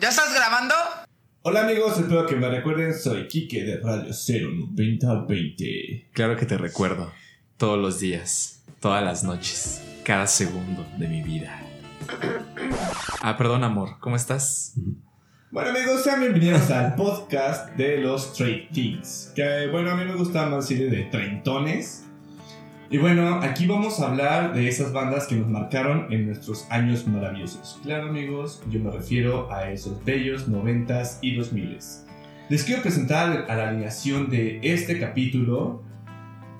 ¿Ya estás grabando? Hola amigos, espero que me recuerden, soy Kike de Radio 09020. Claro que te recuerdo. Todos los días, todas las noches, cada segundo de mi vida. Ah, perdón, amor, ¿cómo estás? Bueno amigos, sean bienvenidos al podcast de los Straight Things. Que bueno, a mí me gusta más decir de treintones. Y bueno, aquí vamos a hablar de esas bandas que nos marcaron en nuestros años maravillosos. Claro amigos, yo me refiero a esos bellos noventas y 2000 Les quiero presentar a la alineación de este capítulo.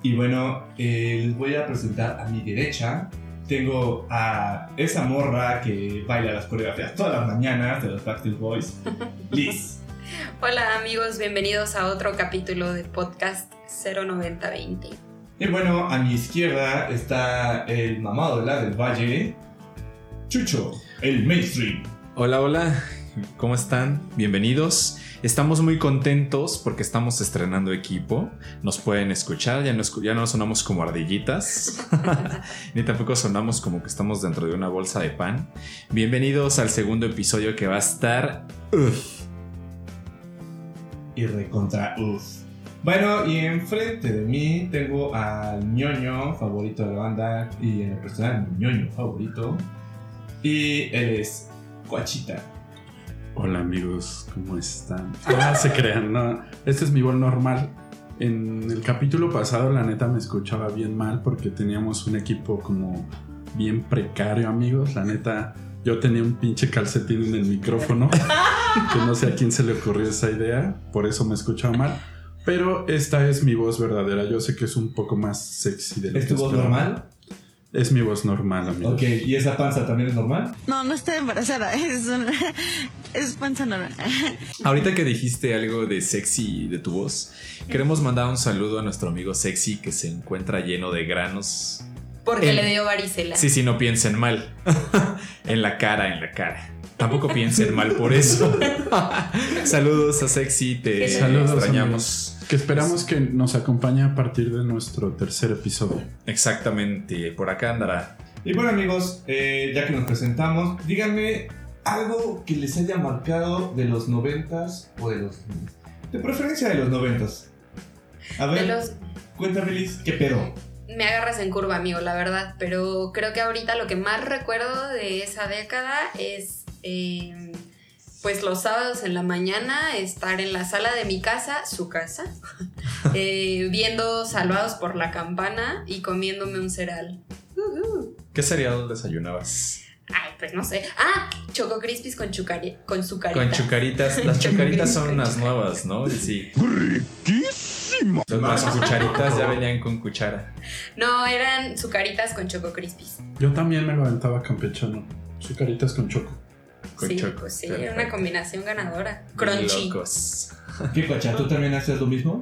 Y bueno, eh, les voy a presentar a mi derecha. Tengo a esa morra que baila las coreografías todas las mañanas de los Backstreet Boys, Liz. Hola amigos, bienvenidos a otro capítulo de podcast 09020. Y bueno, a mi izquierda está el mamado de la del Valle, Chucho, el mainstream. Hola, hola, ¿cómo están? Bienvenidos. Estamos muy contentos porque estamos estrenando equipo. Nos pueden escuchar, ya no, ya no sonamos como ardillitas, ni tampoco sonamos como que estamos dentro de una bolsa de pan. Bienvenidos al segundo episodio que va a estar... Uf. Y recontra uf. Bueno, y enfrente de mí tengo al ñoño favorito de la banda y en el personal mi ñoño favorito. Y él es Coachita. Hola amigos, ¿cómo están? Ah, se crean, no. Este es mi voz normal. En el capítulo pasado, la neta, me escuchaba bien mal porque teníamos un equipo como bien precario, amigos. La neta, yo tenía un pinche calcetín en el micrófono que no sé a quién se le ocurrió esa idea, por eso me escuchaba mal. Pero esta es mi voz verdadera. Yo sé que es un poco más sexy de ¿Es tu voz normal? Es mi voz normal, amigo. Ok, ¿y esa panza también es normal? No, no estoy embarazada. Es, es panza normal. Ahorita que dijiste algo de sexy de tu voz, queremos mandar un saludo a nuestro amigo sexy que se encuentra lleno de granos. Porque le dio varicela. Sí, sí, no piensen mal. en la cara, en la cara. Tampoco piensen mal por eso. Saludos a Sexy, te Saludos, extrañamos. Que esperamos que nos acompañe a partir de nuestro tercer episodio. Exactamente, por acá andará. Y bueno amigos, eh, ya que nos presentamos, díganme algo que les haya marcado de los noventas o de los... De preferencia de los noventas. A ver, los... cuéntame Liz, ¿qué pedo? me agarras en curva, amigo, la verdad. Pero creo que ahorita lo que más recuerdo de esa década es Em, pues los sábados en la mañana estar en la sala de mi casa, su casa, eh, viendo Salvados por la Campana y comiéndome un cereal. ¿Qué cereal desayunabas? Ay, pues no sé. Ah, Choco Crispies con, chucari con sucaritas. Con chucaritas. Las chucaritas son unas nuevas, ¿no? Sí. ¡Riquísimo! Las cucharitas ya venían con cuchara. No, eran sucaritas con Choco Crispies. Yo también me lo aventaba campechano. Sucaritas con choco sí, pues sí, una combinación ganadora. Crunchy. ¿Qué cocha? ¿Tú también haces lo mismo?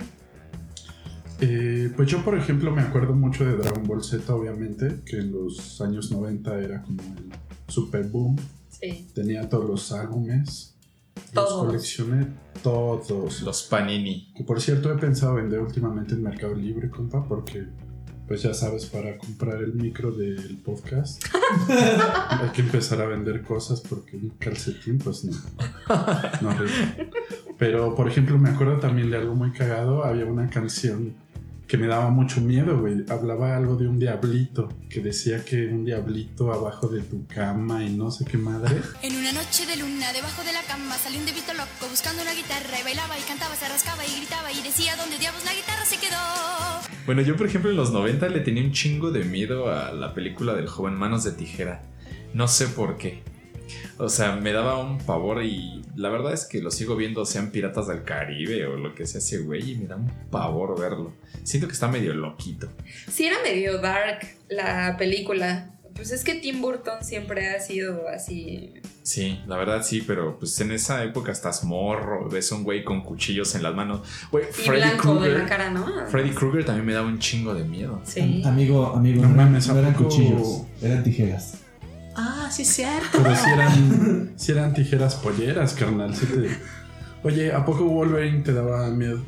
Eh, pues yo, por ejemplo, me acuerdo mucho de Dragon Ball Z, obviamente, que en los años 90 era como el super boom. Sí. Tenía todos los álbumes. Todos. Los coleccioné todos. Los Panini. Que por cierto he pensado vender últimamente en Mercado Libre, compa, porque pues ya sabes, para comprar el micro del podcast hay que empezar a vender cosas porque un calcetín, pues no. no Pero, por ejemplo, me acuerdo también de algo muy cagado. Había una canción que me daba mucho miedo, güey. Hablaba algo de un diablito, que decía que un diablito abajo de tu cama y no sé qué madre. En una noche de luna, debajo de la cama, salió un diablito loco buscando una guitarra y bailaba y cantaba, se rascaba y gritaba y decía, ¿dónde diablos la guitarra se quedó? Bueno, yo por ejemplo en los 90 le tenía un chingo de miedo a la película del joven Manos de Tijera. No sé por qué. O sea, me daba un pavor y la verdad es que lo sigo viendo, sean Piratas del Caribe o lo que sea ese güey, y me da un pavor verlo. Siento que está medio loquito. Sí, era medio dark la película. Pues es que Tim Burton siempre ha sido así. Sí, la verdad sí, pero pues en esa época estás morro, ves un güey con cuchillos en las manos. Güey, Freddy Krueger. Freddy Krueger también me daba un chingo de miedo. Sí. Amigo, amigo, no, no eran cuchillos, eran tijeras. Ah, sí, cierto. Pero si eran, si eran tijeras polleras, carnal. Oye, ¿a poco Wolverine te daba miedo?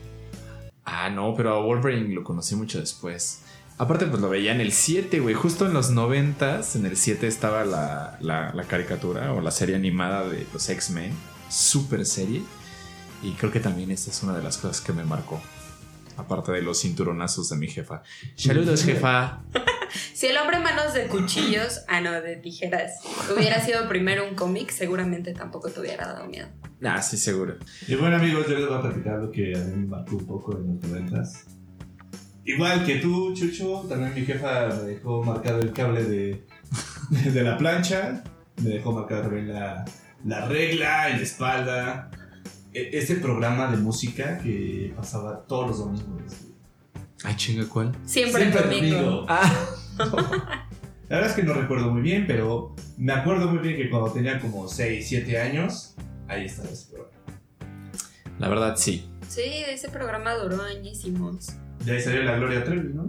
Ah, no, pero a Wolverine lo conocí mucho después. Aparte, pues lo veía en el 7, güey. Justo en los 90 en el 7 estaba la, la, caricatura o la serie animada de los X-Men. super serie. Y creo que también esta es una de las cosas que me marcó. Aparte de los cinturonazos de mi jefa. Saludos, jefa. Si el hombre manos de cuchillos, ah no, de tijeras, hubiera sido primero un cómic, seguramente tampoco te hubiera dado miedo. Ah, sí, seguro. Y bueno amigos, yo les voy a platicar lo que a mí me marcó un poco en los noventas. Igual que tú, Chucho, también mi jefa me dejó marcado el cable de, de la plancha, me dejó marcado también la, la regla en la espalda. E- Este programa de música que pasaba todos los domingos. Ay, chinga, ¿cuál? Siempre, el domingo. Ah, La verdad es que no recuerdo muy bien, pero me acuerdo muy bien que cuando tenía como 6, 7 años, ahí estaba ese programa. la verdad, sí. Sí, ese programa duró añísimos. De ahí salió la Gloria Trevi, ¿no?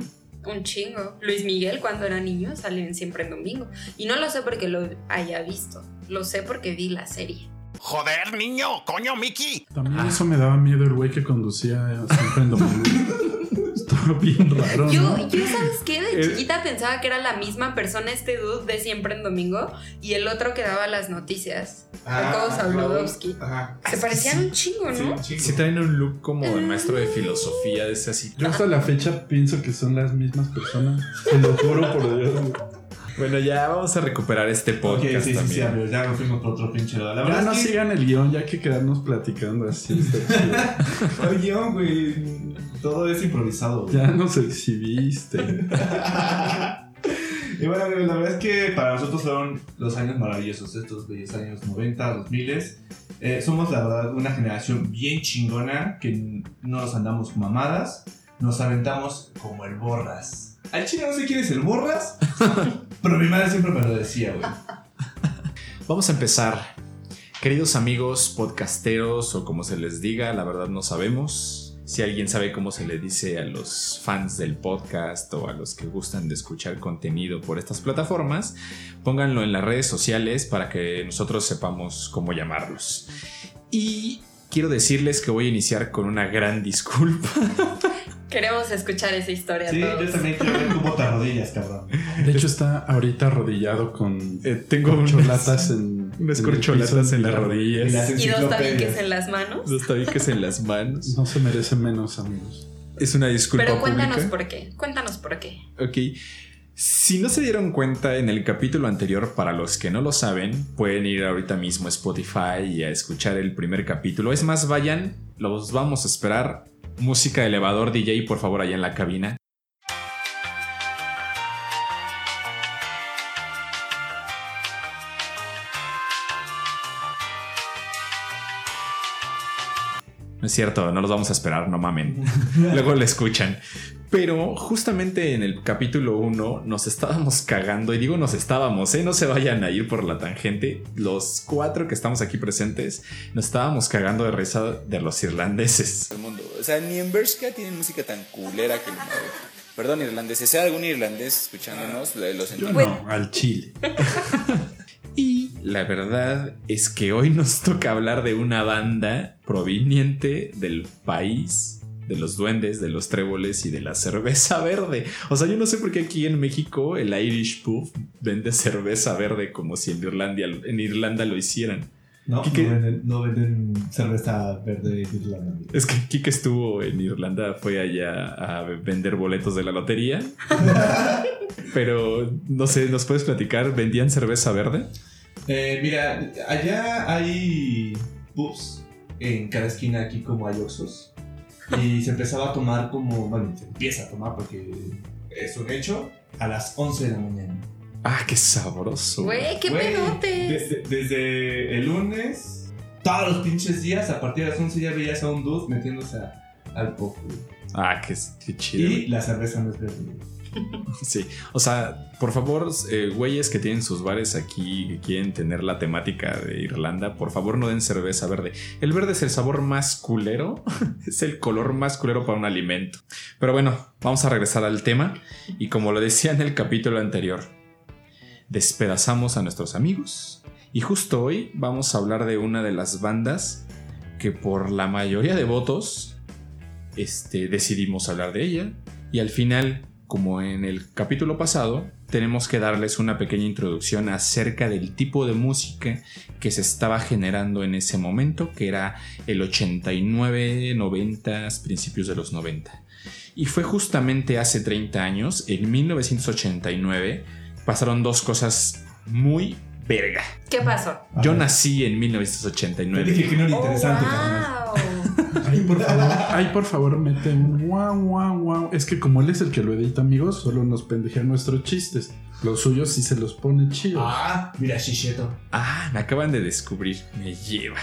Un chingo. Luis Miguel, cuando era niño, salió siempre en domingo. Y no lo sé porque lo haya visto. Lo sé porque vi la serie. Joder, niño, coño, Mickey. También Ah. eso me daba miedo el güey que conducía siempre en domingo. Estaba bien raro, Yo, ¿no? yo, ¿sabes qué? De Eh. chiquita pensaba que era la misma persona este dude de siempre en domingo y el otro que daba las noticias. Zabludowski. Ajá. Se parecían un chingo, Sí, ¿no? chingo. Sí traen un look como de maestro de filosofía, de ese así. Yo hasta la fecha pienso que son las mismas personas. Te lo juro por Dios. Bueno, ya vamos a recuperar este Ok, podcast sí, sí, sí, amigos, ya nos fuimos por otro pinche lado. La Ya no es que sigan el guion, ya que quedarnos platicando así. está chido. el guion, güey, todo es improvisado. güey. Ya nos exhibiste. y bueno, amigos, la verdad es que para nosotros fueron los años maravillosos, estos bellos años 90, 2000. Eh, somos, la verdad, una generación bien chingona que no nos andamos mamadas, nos aventamos como el borras. Al chile no sé quién es el borras, pero mi madre siempre me lo decía, güey. Vamos a empezar. Queridos amigos podcasteros o como se les diga, la verdad no sabemos. Si alguien sabe cómo se le dice a los fans del podcast o a los que gustan de escuchar contenido por estas plataformas, pónganlo en las redes sociales para que nosotros sepamos cómo llamarlos. Y quiero decirles que voy a iniciar con una gran disculpa. Queremos escuchar esa historia Sí, todos. yo también quiero ver cómo te arrodillas, cabrón. De hecho, está ahorita arrodillado con Eh, tengo unas- corcholatas en. unas en el corcholatas en las Y las rodillas, Y dos tabiques en las manos. dos tabiques en las manos. No se merece menos, amigos. Es una disculpa Pero cuéntanos pública. por qué. Cuéntanos por qué. Ok. Si no se dieron cuenta en el capítulo anterior, para los que no lo saben, pueden ir ahorita mismo a Spotify y a escuchar el primer capítulo. Es más, vayan, los vamos a esperar. Música elevador DJ, por favor, allá en la cabina. No es cierto, no los vamos a esperar, no mamen. Luego lo escuchan. Pero justamente en el capítulo 1 nos estábamos cagando, y digo nos estábamos, ¿eh? no se vayan a ir por la tangente. Los cuatro que estamos aquí presentes nos estábamos cagando de risa de los irlandeses. del mundo. O sea, ni en Bershka tienen música tan culera que... Perdón, irlandeses. Hay algún irlandés escuchándonos, lo lo Yo sentimos. no, al chile. La verdad es que hoy nos toca hablar de una banda proveniente del país de los duendes, de los tréboles y de la cerveza verde. O sea, yo no sé por qué aquí en México el Irish Pub vende cerveza verde como si en Irlanda, en Irlanda lo hicieran. No, Quique- no venden, no venden cerveza verde Irlanda. amigo. Es que Kike estuvo en Irlanda, fue allá a vender boletos de la lotería. Pero no sé, ¿nos puedes platicar? ¿Vendían cerveza verde? Eh, mira, allá hay pubs en cada esquina aquí como hay Oxxos. Y se empezaba a tomar como, bueno, se empieza a tomar porque es un hecho a las 11 de la mañana. Ah, qué sabroso. Güey, qué de- desde el lunes, todos los pinches días, a partir de las 11 ya veías a un dude metiéndose a- al pub. güey. Ah, qué, qué chido. Y la cerveza no es verde. Sí, o sea, por favor, eh, güeyes que tienen sus bares aquí, que quieren tener la temática de Irlanda, por favor no den cerveza verde. El verde es el sabor más culero, es el color más culero para un alimento. Pero bueno, vamos a regresar al tema y como lo decía en el capítulo anterior, despedazamos a nuestros amigos y justo hoy vamos a hablar de una de las bandas que por la mayoría de votos este, decidimos hablar de ella y al final como en el capítulo pasado, tenemos que darles una pequeña introducción acerca del tipo de música que se estaba generando en ese momento, que era el 89, 90, principios de los 90. Y fue justamente hace 30 años, en 1989, pasaron dos cosas muy verga. ¿Qué pasó? Yo nací en Te 1989. dije que no era Oh, interesante, carnal. wow. Ay, por favor, ay, por favor, mete un guau, guau, guau. Es que como él es el que lo edita, amigos, solo nos pendejea nuestros chistes. Los suyos sí se los pone chidos. Ah, mira, Shisheto. Ah, me acaban de descubrir. Me lleva.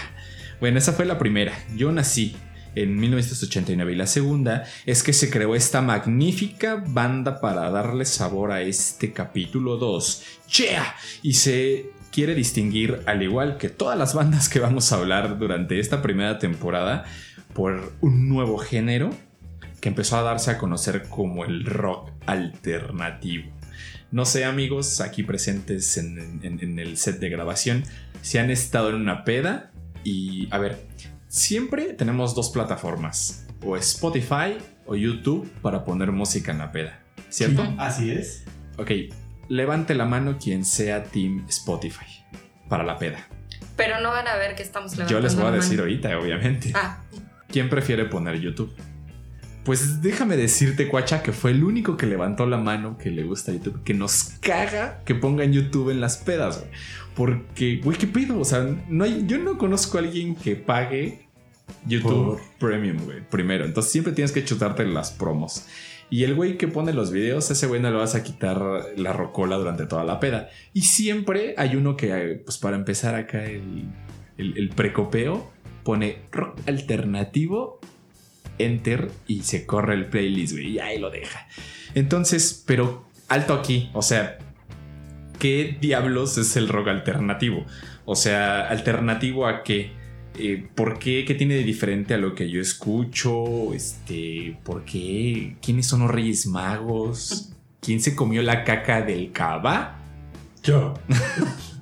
Bueno, esa fue la primera. Yo nací en 1989 y la segunda es que se creó esta magnífica banda para darle sabor a este capítulo 2. ¡Yeah! Y se quiere distinguir, al igual que todas las bandas que vamos a hablar durante esta primera temporada, por un nuevo género que empezó a darse a conocer como el rock alternativo. No sé, amigos, aquí presentes en, en- en el set de grabación, si han estado en una peda y, a ver, siempre tenemos dos plataformas, o Spotify o YouTube para poner música en la peda, ¿cierto? Sí. Así es. Ok, levante la mano quien sea Team Spotify para la peda. Pero no van a ver que estamos levantando Yo les voy a decir mano. ahorita, obviamente. Ah, ¿Quién prefiere poner YouTube? Pues déjame decirte, Cuacha, que fue el único que levantó la mano que le gusta YouTube, que nos caga que pongan YouTube en las pedas, güey. Porque, güey, ¿qué pido? O sea, no hay, yo no conozco a alguien que pague YouTube Premium, güey, primero. Entonces siempre tienes que chutarte las promos. Y el güey que pone los videos, ese güey no le vas a quitar la rocola durante toda la peda. Y siempre hay uno que, pues para empezar acá el, el, el precopeo, pone rock alternativo, enter y se corre el playlist, güey, y ahí lo deja. Entonces, pero alto aquí, o sea, ¿qué diablos es el rock alternativo? O sea, alternativo a qué? Eh, ¿Por qué? ¿Qué tiene de diferente a lo que yo escucho? Este, ¿Por qué? ¿Quiénes son los Reyes Magos? ¿Quién se comió la caca del cava? Yo.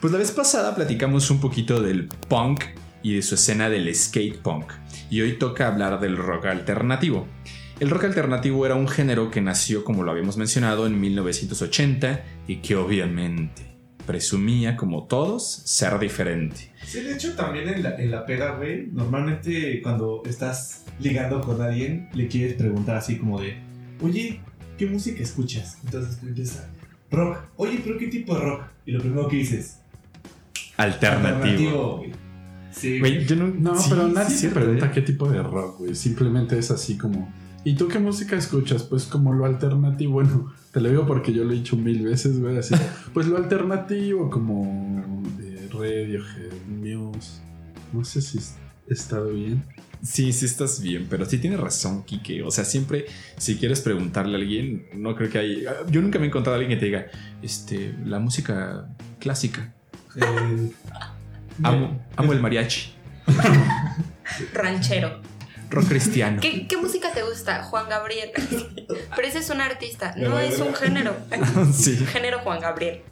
Pues la vez pasada platicamos un poquito del punk y de su escena del skate punk. Y hoy toca hablar del rock alternativo. El rock alternativo era un género que nació, como lo habíamos mencionado, en 1980 y que obviamente presumía, como todos, ser diferente. Sí, de hecho, también en la, en la peda, güey, normalmente cuando estás ligando con alguien, le quieres preguntar así como de, oye, ¿qué música escuchas? Entonces tú empiezas, rock. Oye, pero ¿qué tipo de rock? Y lo primero que dices, Alternativo. güey. Sí, Güey, yo no, No, sí, pero nadie sí, se pregunta ¿eh? qué tipo de rock, güey. Simplemente es así como. ¿Y tú qué música escuchas? Pues como lo alternativo. Bueno, te lo digo porque yo lo he dicho mil veces, güey. Así. Pues lo alternativo, como de Radiohead, Muse. No sé si he estado bien. Sí, sí estás bien, pero sí tienes razón, Kike. O sea, siempre, si quieres preguntarle a alguien, no creo que hay. Yo nunca me he encontrado a alguien que te diga, este, la música clásica. Eh, Amo, amo el mariachi. ranchero. Rock cristiano. ¿Qué, qué música te gusta? Juan Gabriel. Pero ese es un artista, no es un género. sí. Género Juan Gabriel.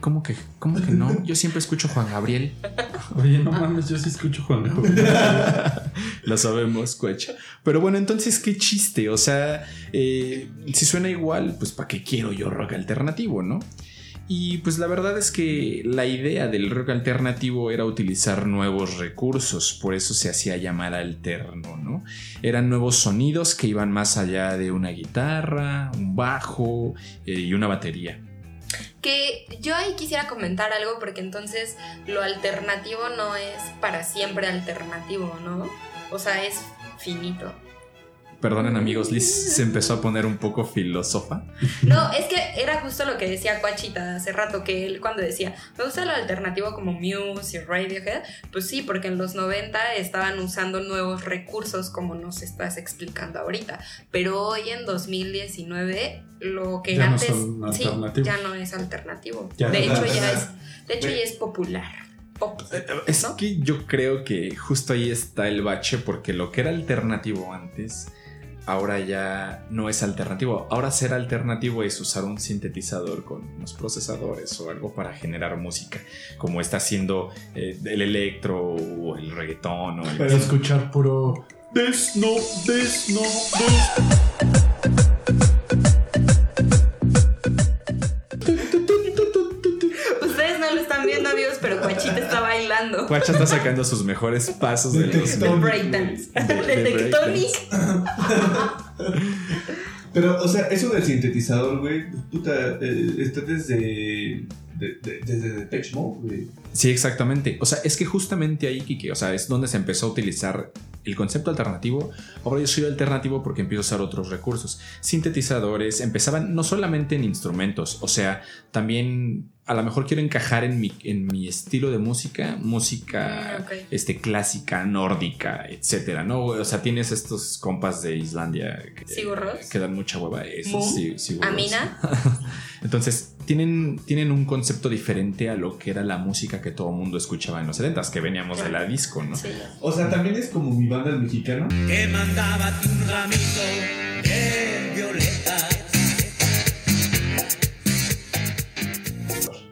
¿Cómo que, ¿Cómo que no? Yo siempre escucho Juan Gabriel. Oye, no mames, yo sí escucho Juan Gabriel. Lo sabemos, cuecha. Pero bueno, entonces, qué chiste. O sea, eh, si suena igual, pues ¿para qué quiero yo rock alternativo, no? Y pues la verdad es que la idea del rock alternativo era utilizar nuevos recursos, por eso se hacía llamar alterno, ¿no? Eran nuevos sonidos que iban más allá de una guitarra, un bajo eh, y una batería. Que yo ahí quisiera comentar algo porque entonces lo alternativo no es para siempre alternativo, ¿no? O sea, es finito. Perdonen amigos, Liz se empezó a poner un poco filósofa. No, es que era justo lo que decía Cuachita hace rato, que él cuando decía, me gusta lo alternativo como Muse y Radiohead, pues sí, porque en los 90 estaban usando nuevos recursos como nos estás explicando ahorita, pero hoy en 2019 lo que Ya no antes son sí, alternativos. ya no es alternativo. Ya de no hecho es ya es alternativo. de hecho ya es popular. Pop, Es ¿no? que yo creo que justo ahí está el bache, porque lo que era alternativo antes, ahora ya no es alternativo. Ahora ser alternativo es usar un sintetizador con unos procesadores o algo para generar música, como está haciendo eh, el electro o el reggaetón o el... Pero escuchar puro. Des, no, des, no, des. Guacha está sacando sus mejores pasos de De los breakdance. De- tectonic. Pero, o sea, eso del sintetizador, güey, puta, eh, está desde. de- de- desde Depeche Mode, güey. Sí, exactamente. O sea, es que justamente ahí, Kike, o sea, es donde se empezó a utilizar el concepto alternativo. Ahora yo soy alternativo porque empiezo a usar otros recursos. Sintetizadores empezaban no solamente en instrumentos, o sea, también a lo mejor quiero encajar en mi, en mi estilo de música, música Mm, este, clásica, nórdica, etcétera, ¿no? O sea, tienes estos compas de Islandia que, dan mucha hueva. Esos, sí. Amina. Entonces, tienen, tienen un concepto diferente a lo que era la música que todo el mundo escuchaba en los 70s, que veníamos de la disco, ¿no? Sí. O sea, también es como mi banda el mexicano. que mandaba un ramito de violetas.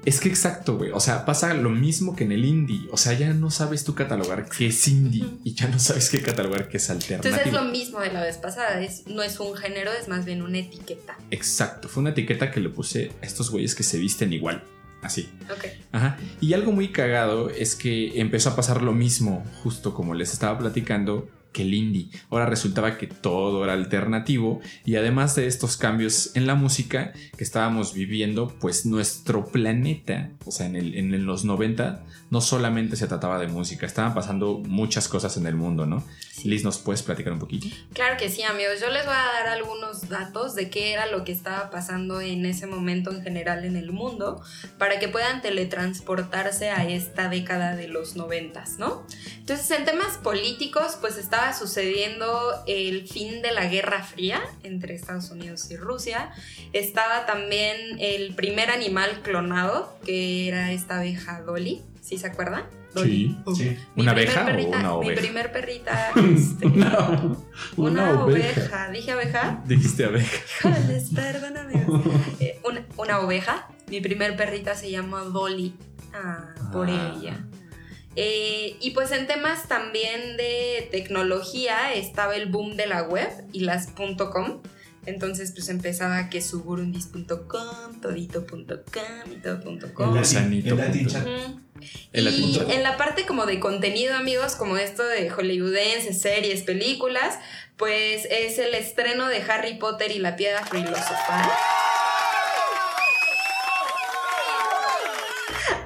Es que exacto, güey. O sea, pasa lo mismo que en el indie. O sea, ya no sabes tú catalogar qué es indie y ya no sabes qué catalogar qué es alternativo. Entonces es lo mismo de la vez pasada. Es, no es un género, es más bien una etiqueta. Exacto. Fue una etiqueta que le puse a estos güeyes que se visten igual. Así. Ok. Ajá. Y algo muy cagado es que empezó a pasar lo mismo, justo como les estaba platicando, que el indie. Ahora resultaba que todo era alternativo y además de estos cambios en la música que estábamos viviendo, pues nuestro planeta, o sea, en, el- en los 90, no solamente se trataba de música, estaban pasando muchas cosas en el mundo, ¿no? Liz, ¿nos puedes platicar un poquito? Claro que sí, amigos. Yo les voy a dar algunos datos de qué era lo que estaba pasando en ese momento en general en el mundo para que puedan teletransportarse a esta década de los noventas, ¿no? Entonces, en temas políticos, pues estaba sucediendo el fin de la Guerra Fría entre Estados Unidos y Rusia. Estaba también el primer animal clonado, que era esta abeja Dolly, ¿sí se acuerdan? Sí. Mi ¿Una abeja o perrita- una Mi oveja? primer perrita, este, Una, una, oveja. ¿Dije abeja? Dijiste abeja. Híjoles, perdóname. Eh, una, una oveja. Mi primer perrita se llama Dolly. Ah, por Ah. ella. Eh, y pues en temas también de tecnología estaba el boom de la web y las .com. Entonces pues empezaba que suburundis.com, todito.com y todo.com. El punto. chat. El y en la parte como de contenido, amigos, como esto de hollywoodenses, series, películas, pues es el estreno de Harry Potter y la piedra filosofal.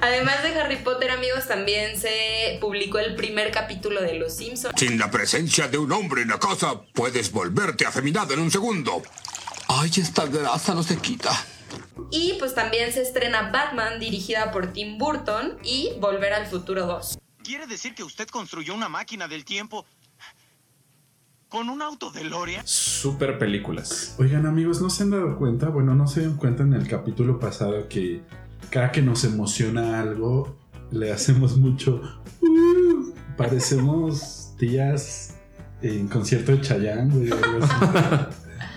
Además de Harry Potter, amigos, también se publicó el primer capítulo de Los Simpsons. Sin la presencia de un hombre en la casa, puedes volverte afeminada en un segundo. Ay, esta grasa no se quita. Y pues también se estrena Batman, dirigida por Tim Burton, y Volver al Futuro 2. ¿Quiere decir que usted construyó una máquina del tiempo con un auto de Loria? Super películas. Oigan amigos, ¿no se han dado cuenta? Bueno, no se dieron cuenta en el capítulo pasado que cada que nos emociona algo, le hacemos mucho... "Uh", parecemos tías en concierto de Chayanne, güey.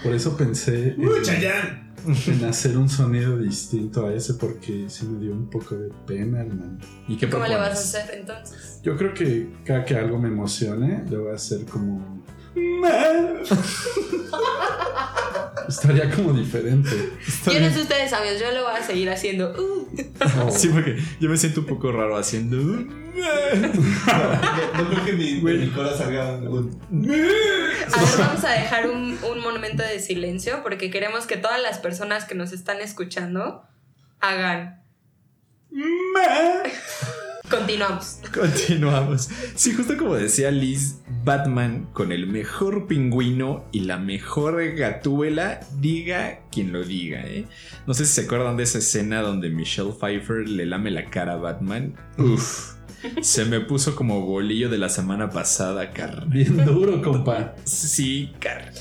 Por eso pensé en, ¡Uh, Chayanne! en hacer un sonido distinto a ese porque sí me dio un poco de pena, hermano. ¿Y qué ¿Cómo le vas a hacer entonces? Yo creo que cada que algo me emocione, le voy a hacer como... Estaría como diferente. Sé ustedes, amigos, yo lo voy a seguir haciendo. uh. Sí, porque yo me siento un poco raro haciendo. No, no creo que mi, mi cola salga un... un- A ver, vamos a dejar un, un momento de silencio porque queremos que todas las personas que nos están escuchando hagan. Continuamos. Continuamos. Sí, justo como decía Liz, Batman con el mejor pingüino y la mejor gatúbela, diga quien lo diga, ¿eh? No sé si se acuerdan de esa escena donde Michelle Pfeiffer le lame la cara a Batman. Uf. Se me puso como bolillo de la semana pasada, carne. Bien duro, compa. Sí, carne.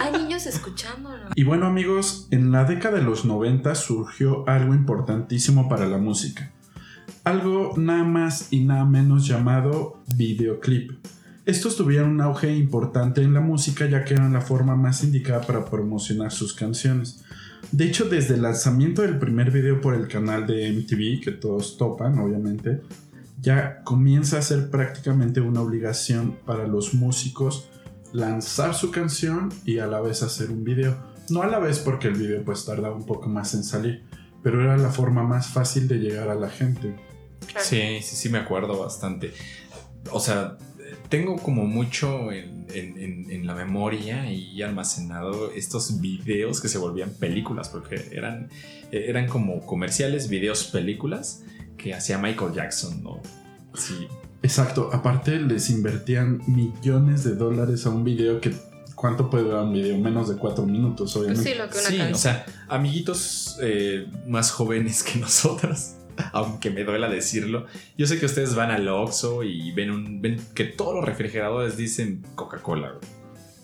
Hay niños escuchándonos. Y bueno amigos, en la década de los 90 surgió algo importantísimo para la música. Algo nada más y nada menos llamado videoclip. Estos tuvieron un auge importante en la música ya que eran la forma más indicada para promocionar sus canciones. De hecho, desde el lanzamiento del primer video por el canal de MTV, que todos topan obviamente, ya comienza a ser prácticamente una obligación para los músicos lanzar su canción y a la vez hacer un video. No a la vez porque el video pues tardaba un poco más en salir, pero era la forma más fácil de llegar a la gente. Claro. Sí, sí, sí, me acuerdo bastante. O sea, tengo como mucho en, en- en- en la memoria y almacenado estos videos que se volvían películas, porque eran, eran como comerciales, videos, películas que hacía Michael Jackson, ¿no? Sí, Exacto, aparte les invertían millones de dólares a un video que... ¿Cuánto puede durar un video? Menos de cuatro minutos, Pues obviamente. sí, lo que una Sí, o sea, amiguitos eh, más jóvenes que nosotros, aunque me duela decirlo, yo sé que ustedes van al Oxxo y ven, un, ven que todos los refrigeradores dicen Coca-Cola, güey.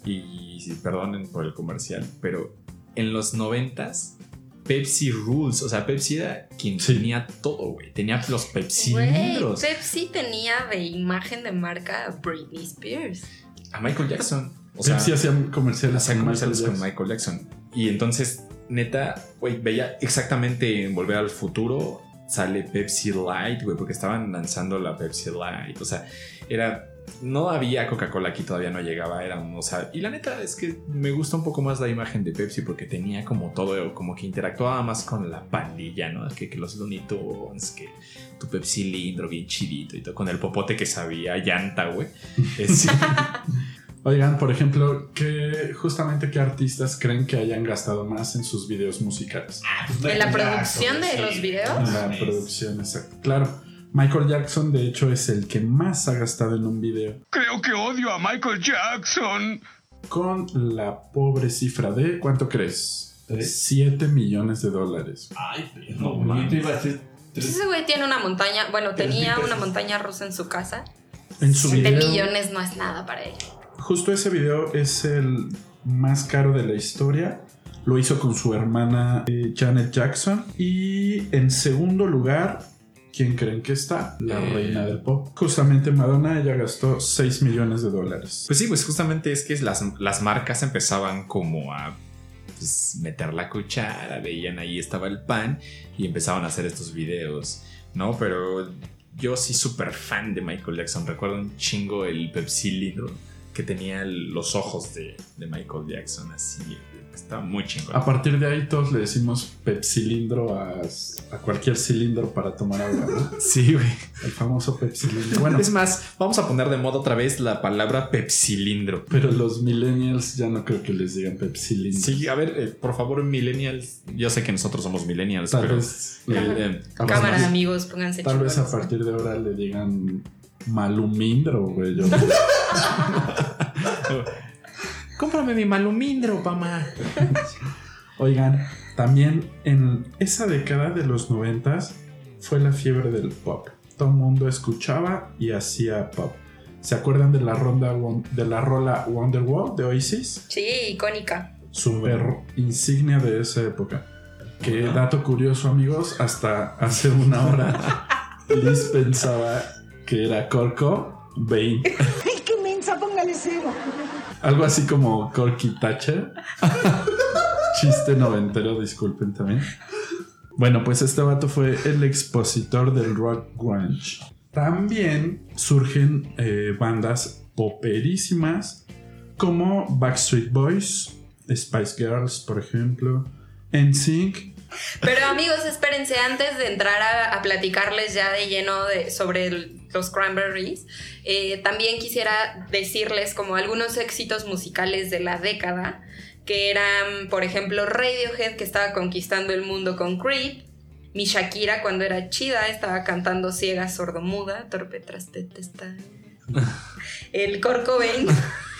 Y, sí, perdonen por el comercial, pero en los noventas, Pepsi Rules, o sea, Pepsi era quien Sí. tenía todo, güey. Tenía los Pepsi. Pepsi tenía de imagen de marca a Britney Spears. A Michael Jackson. O sea, Pepsi hacían comerciales, hacía con comerciales Michael con. Michael Jackson. Y entonces, neta, güey, veía exactamente en Volver al Futuro sale Pepsi Light, güey, porque estaban lanzando la Pepsi Light. O sea, era. No había Coca-Cola aquí, todavía no llegaba, era un, o sea, y la neta es que me gusta un poco más la imagen de Pepsi porque tenía como todo, como que interactuaba más con la pandilla, ¿no? Que, que los Looney Tunes, que tu Pepsi cilindro bien chidito y todo, con el popote que sabía llanta, güey. Es- Oigan, por ejemplo, ¿qué, justamente qué artistas creen que hayan gastado más en sus videos musicales? En la producción de los videos. En la producción, exacto. Claro, Michael Jackson de hecho es el que más ha gastado en un video, Creo que odio a Michael Jackson. con la pobre cifra de, ¿cuánto crees? ¿Tres? 7 millones de dólares. Ay, pero no, yo te iba a decir Pues tres. ese güey tiene una montaña, bueno, tenía una montaña rusa en su casa. En su 7 video, millones no es nada para él. Justo ese video es el más caro de la historia. Lo hizo con su hermana eh, Janet Jackson. Y en segundo lugar, ¿quién creen que está? La Eh. reina del pop. Justamente Madonna, ella gastó 6 millones de dólares. Pues sí, pues justamente es que las, las marcas empezaban como a pues, meter la cuchara, veían ahí estaba el pan y empezaban a hacer estos videos, ¿no? Pero yo sí súper fan de Michael Jackson, recuerdo un chingo el Pepsi cilindro que tenía los ojos de, de Michael Jackson, así, estaba muy chingón. A partir de ahí todos le decimos pepsilindro a, a cualquier cilindro para tomar agua, ¿no? Sí, güey. El famoso pepsilindro. Bueno, Es más, vamos a poner de moda otra vez la palabra pepsilindro. pero los millennials ya no creo que les digan pepsilindro. Sí, a ver, eh, por favor, millennials. Yo sé que nosotros somos millennials, Tal pero vez, eh, Cámara, más- amigos, pónganse tal vez a partir de ahora le digan malumindro, güey. Yo- Cómprame mi malumindro, mamá. Oigan, también en esa década de los noventas fue la fiebre del pop. Todo el mundo escuchaba y hacía pop. ¿Se acuerdan de la ronda de la rola Wonderwall de Oasis? Sí, icónica. Super insignia de esa época. Qué dato curioso, amigos. Hasta hace una hora Liz pensaba que era Corco Bane. ¡Qué mensa! Póngale cero. Algo así como Corky Thatcher. Chiste noventero, disculpen también. Bueno, pues este vato fue el expositor del rock grunge. También surgen eh, bandas poperísimas como Backstreet Boys, Spice Girls, por ejemplo, NSYNC. Pero amigos, espérense, antes de entrar a, a platicarles ya de lleno de, sobre el- los cranberries, eh, también quisiera decirles como algunos éxitos musicales de la década, que eran, por ejemplo, Radiohead, que estaba conquistando el mundo con Creep, mi Shakira cuando era chida, estaba cantando ciega, sordomuda, torpe tras detestar. El Kurt Cobain.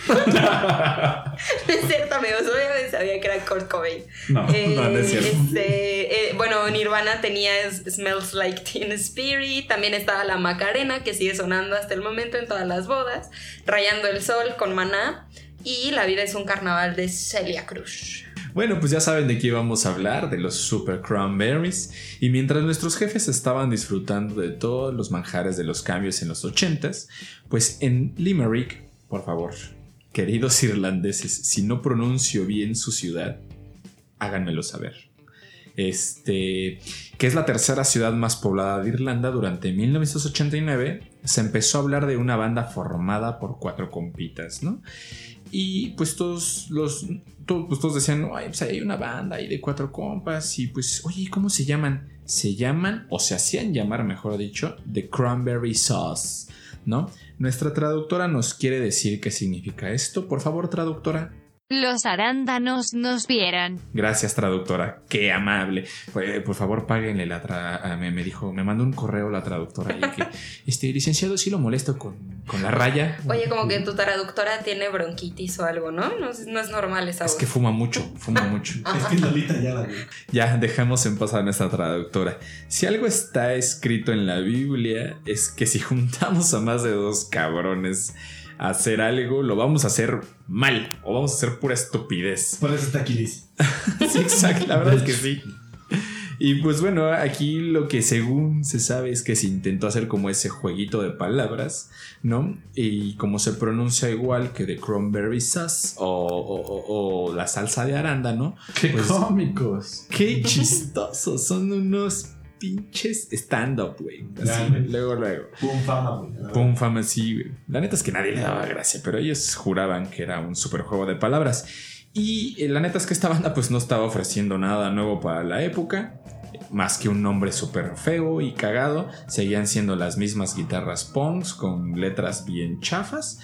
No es cierto, amigos, obviamente sabía que era Kurt Cobain. No, Eh, no, no es cierto. este, eh, bueno, Nirvana tenía Smells Like Teen Spirit. También estaba la Macarena, que sigue sonando hasta el momento en todas las bodas. Rayando el Sol con Maná. Y La vida es un carnaval de Celia Cruz. Bueno, pues ya saben de qué vamos a hablar, de los Super Cranberries. Y mientras nuestros jefes estaban disfrutando de todos los manjares de los cambios en los 80s, pues en Limerick, por favor, queridos irlandeses, si no pronuncio bien su ciudad, háganmelo saber. Este, que es la tercera ciudad más poblada de Irlanda durante 1989, se empezó a hablar de una banda formada por cuatro compitas, ¿no? Y pues todos los. Pues todos decían, "Ay, pues hay una banda ahí de cuatro compas. Y pues, oye, ¿cómo se llaman? se llaman, o se hacían llamar, mejor dicho, The Cranberry Sauce, ¿no? Nuestra traductora nos quiere decir qué significa esto. Por favor, traductora. Los arándanos nos vieran. Gracias, traductora. Qué amable. Pues, por favor, páguenle la tra- me, me dijo, me mandó un correo la traductora y que, este, licenciado, sí lo molesto con, con la raya. Oye, como que tu traductora tiene bronquitis o algo, ¿no? No, es- no es normal esa Es voz. que fuma mucho, fuma mucho. Es que Lolita ya la vi. Ya, dejamos en paz a nuestra traductora. Si algo está escrito en la Biblia es que si juntamos a más de dos cabrones a hacer algo, lo vamos a hacer mal o vamos a hacer pura estupidez. Por eso está aquí Liz. Sí, exacto, la verdad es que sí. Y pues bueno, aquí lo que según se sabe es que se intentó hacer como ese jueguito de palabras, ¿no? Y como se pronuncia igual que de cranberry sauce o, o- o- o la salsa de arándano, ¡Qué Pues- cómicos! Qué chistosos, son unos pinches stand-up, güey. Luego, luego. Pum fama, güey. Pum, fama, sí, güey. La neta es que nadie le daba gracia, pero ellos juraban que era un super juego de palabras. Y eh, la neta es que esta banda pues no estaba ofreciendo nada nuevo para la época, más que un nombre súper feo y cagado. Seguían siendo las mismas guitarras punks con letras bien chafas.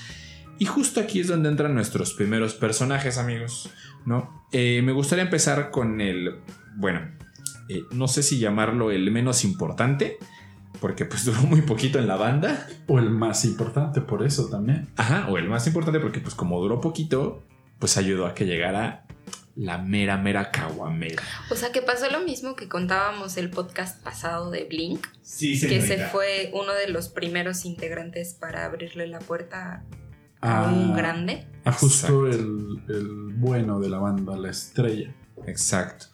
Y justo aquí es donde entran nuestros primeros personajes, amigos. ¿no? Eh, me gustaría empezar con el, bueno, eh, no sé si llamarlo el menos importante, porque pues duró muy poquito en la banda. O el más importante, por eso también. Ajá, o el más importante porque pues como duró poquito, pues ayudó a que llegara la mera, mera caguamera. O sea, que pasó lo mismo que contábamos el podcast pasado de Blink, Sí, que se señorita. fue uno de los primeros integrantes para abrirle la puerta a un grande. A justo el, el bueno de la banda, la estrella. Exacto.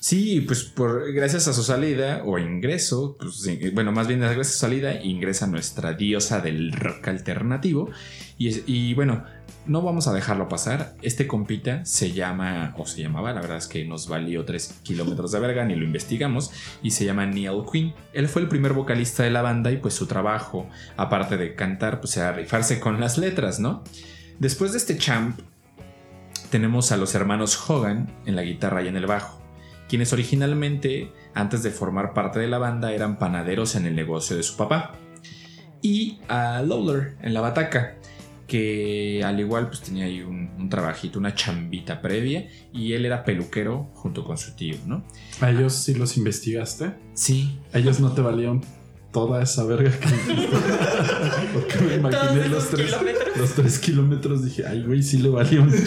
Sí, pues por gracias a su salida o ingreso, pues, sí, bueno, más bien gracias a su salida ingresa nuestra diosa del rock alternativo y, y bueno, no vamos a dejarlo pasar. Este compita se llama, o se llamaba, la verdad es que nos valió 3 kilómetros de verga, ni lo investigamos, y se llama Neil Quinn. Él fue el primer vocalista de la banda y pues su trabajo, aparte de cantar, pues era rifarse con las letras, ¿no? Después de este champ, tenemos a los hermanos Hogan en la guitarra y en el bajo, quienes originalmente, antes de formar parte de la banda, eran panaderos en el negocio de su papá. Y a Lawler en la bataca, que al igual pues tenía ahí un, un trabajito, una chambita previa, y él era peluquero junto con su tío, ¿no? ¿A ellos sí los investigaste? Sí. ¿A ellos no te valieron toda esa verga que Porque me imaginé los tres, kilómetros. los tres kilómetros. Dije, ay, güey, sí le valió mucho.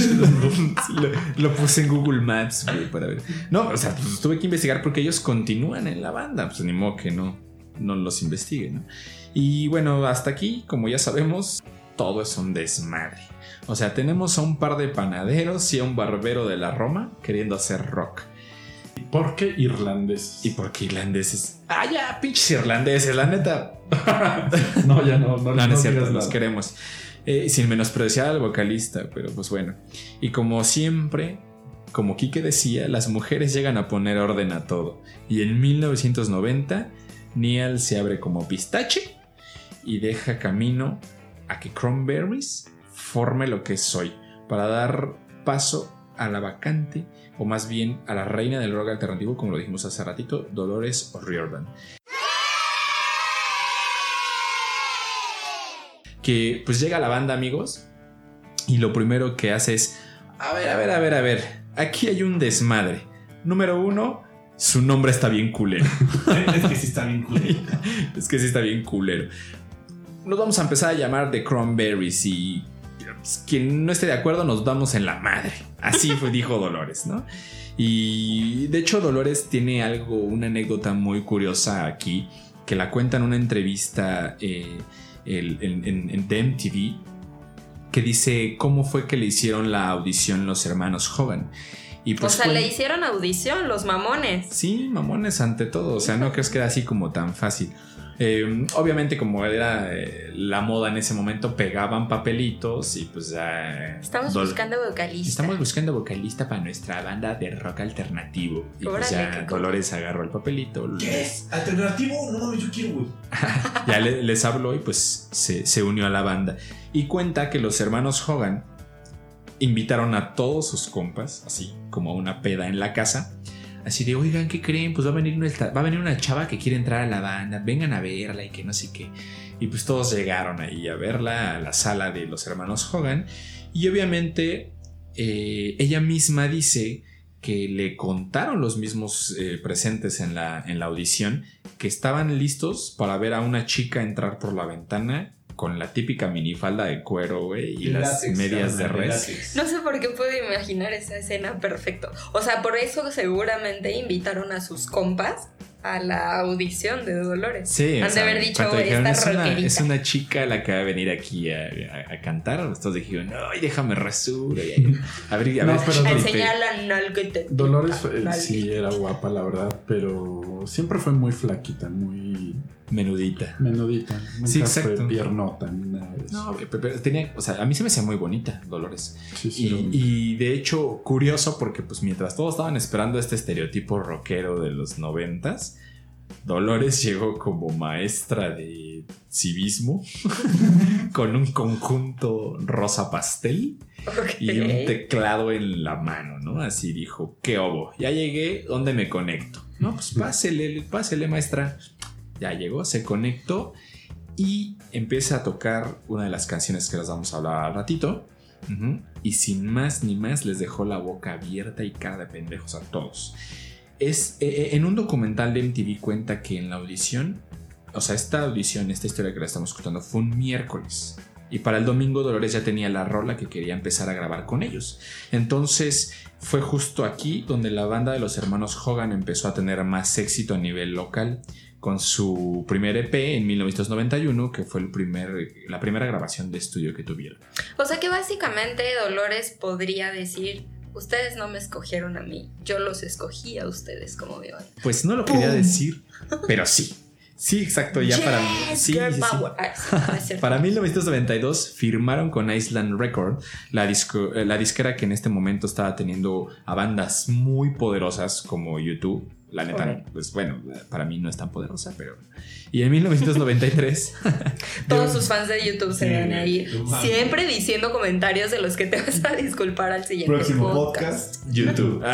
Sí, lo, lo puse en Google Maps, güey, para ver. No, o sea, pues, tuve que investigar porque ellos continúan en la banda. Pues ni modo que no, no los investiguen, ¿no? Y bueno, hasta aquí, como ya sabemos, todo es un desmadre. O sea, tenemos a un par de panaderos y a un barbero de la Roma queriendo hacer rock. ¿Por qué irlandeses? ¿Y por qué irlandeses? Ah, ya, pinches irlandeses, la neta. No, ya no, no, No, no no es cierto, los queremos. Eh, sin menospreciar al vocalista, pero pues bueno. Y como siempre, como Quique decía, las mujeres llegan a poner orden a todo. Y en 1990, Neil se abre como pistache y deja camino a que Cranberries forme lo que es hoy, para dar paso a la vacante, o más bien a la reina del rock alternativo, como lo dijimos hace ratito, Dolores O'Riordan. que pues llega a la banda, amigos, y lo primero que hace es, a ver, a ver, a ver, a ver, aquí hay un desmadre. Número uno, su nombre está bien culero. es que sí está bien culero. es que sí está bien culero. Nos vamos a empezar a llamar The Cranberries y quien no esté de acuerdo nos damos en la madre. Así fue, dijo Dolores, ¿no? Y de hecho Dolores tiene algo, una anécdota muy curiosa aquí, que la cuenta en una entrevista eh, el- en, en, MTV, que dice cómo fue que le hicieron la audición los hermanos Hogan. Y o pues sea, fue- le hicieron audición los mamones. Sí, mamones ante todo. O sea, no crees que era así como tan fácil. Eh, obviamente, como era eh, la moda en ese momento, pegaban papelitos y pues ya. Estamos Dol- buscando vocalista. Estamos buscando vocalista para nuestra banda de rock alternativo. Y pues Órale, ya qué cool. Dolores agarró el papelito. les- ¿Alternativo? No mames, yo quiero, güey. ya le- les habló y pues se, se unió a la banda. Y cuenta que los hermanos Hogan invitaron a todos sus compas, así como a una peda en la casa, Así de, oigan, ¿qué creen? Pues va a venir una, va a venir una chava que quiere entrar a la banda, vengan a verla y que no sé qué. Y pues todos llegaron ahí a verla a la sala de los hermanos Hogan. Y obviamente eh, ella misma dice que le contaron los mismos eh, presentes en la, en la audición que estaban listos para ver a una chica entrar por la ventana con la típica minifalda de cuero, güey, y las Látex, medias de res. látex. No sé por qué puedo imaginar esa escena perfecto. O sea, por eso seguramente invitaron a sus compas a la audición de Dolores. Sí, o Han sea, de haber dicho, dijeron, esta es una, es una chica la que va a venir aquí a, a- a cantar. Todos dijeron, ay, déjame ahí- a ver, a No, ver, Dolores- eh, sí era guapa, la verdad, pero siempre fue muy flaquita, muy menudita. menudita. Nunca Sí, fue exacto. piernota ni nada de eso. No, pero- pero tenía, o sea, a mí se me hacía muy bonita Dolores. Sí, sí, Y, de hecho, curioso porque pues mientras todos estaban esperando este estereotipo rockero de los noventas, Dolores llegó como maestra de civismo con un conjunto rosa pastel y un teclado en la mano, ¿no? Así dijo, ¿qué obo? Ya llegué, ¿dónde me conecto? No, pues pásele, pásele, maestra. Ya llegó, se conectó y empieza a tocar una de las canciones que les vamos a hablar al ratito. Y sin más ni más les dejó la boca abierta y cara de pendejos a todos. Es, eh, eh, en un documental de MTV cuenta que en la audición, o sea, esta audición, esta historia que la estamos escuchando fue un miércoles. Y para el domingo Dolores ya tenía la rola que quería empezar a grabar con ellos. Entonces fue justo aquí donde la banda de los hermanos Hogan empezó a tener más éxito a nivel local con su primer EP en 1991, que fue el primer, la primera grabación de estudio que tuvieron. O sea que básicamente Dolores podría decir, ustedes no me escogieron a mí, yo los escogí a ustedes como mi banda. Pues no lo quería decir, pero sí. Sí, exacto, ya para Yes, sí, girl sí. Ah, sí, no. Para 1992 firmaron con Island Record, la, disco- eh, la disquera que en este momento estaba teniendo a bandas muy poderosas como YouTube. La neta, pues bueno, para mí no es tan poderosa, pero... Y en 1993... Todos sus fans de YouTube se Sí, van a ir no mames. siempre diciendo comentarios de los que te vas a disculpar al siguiente Próximo podcast. podcast. YouTube.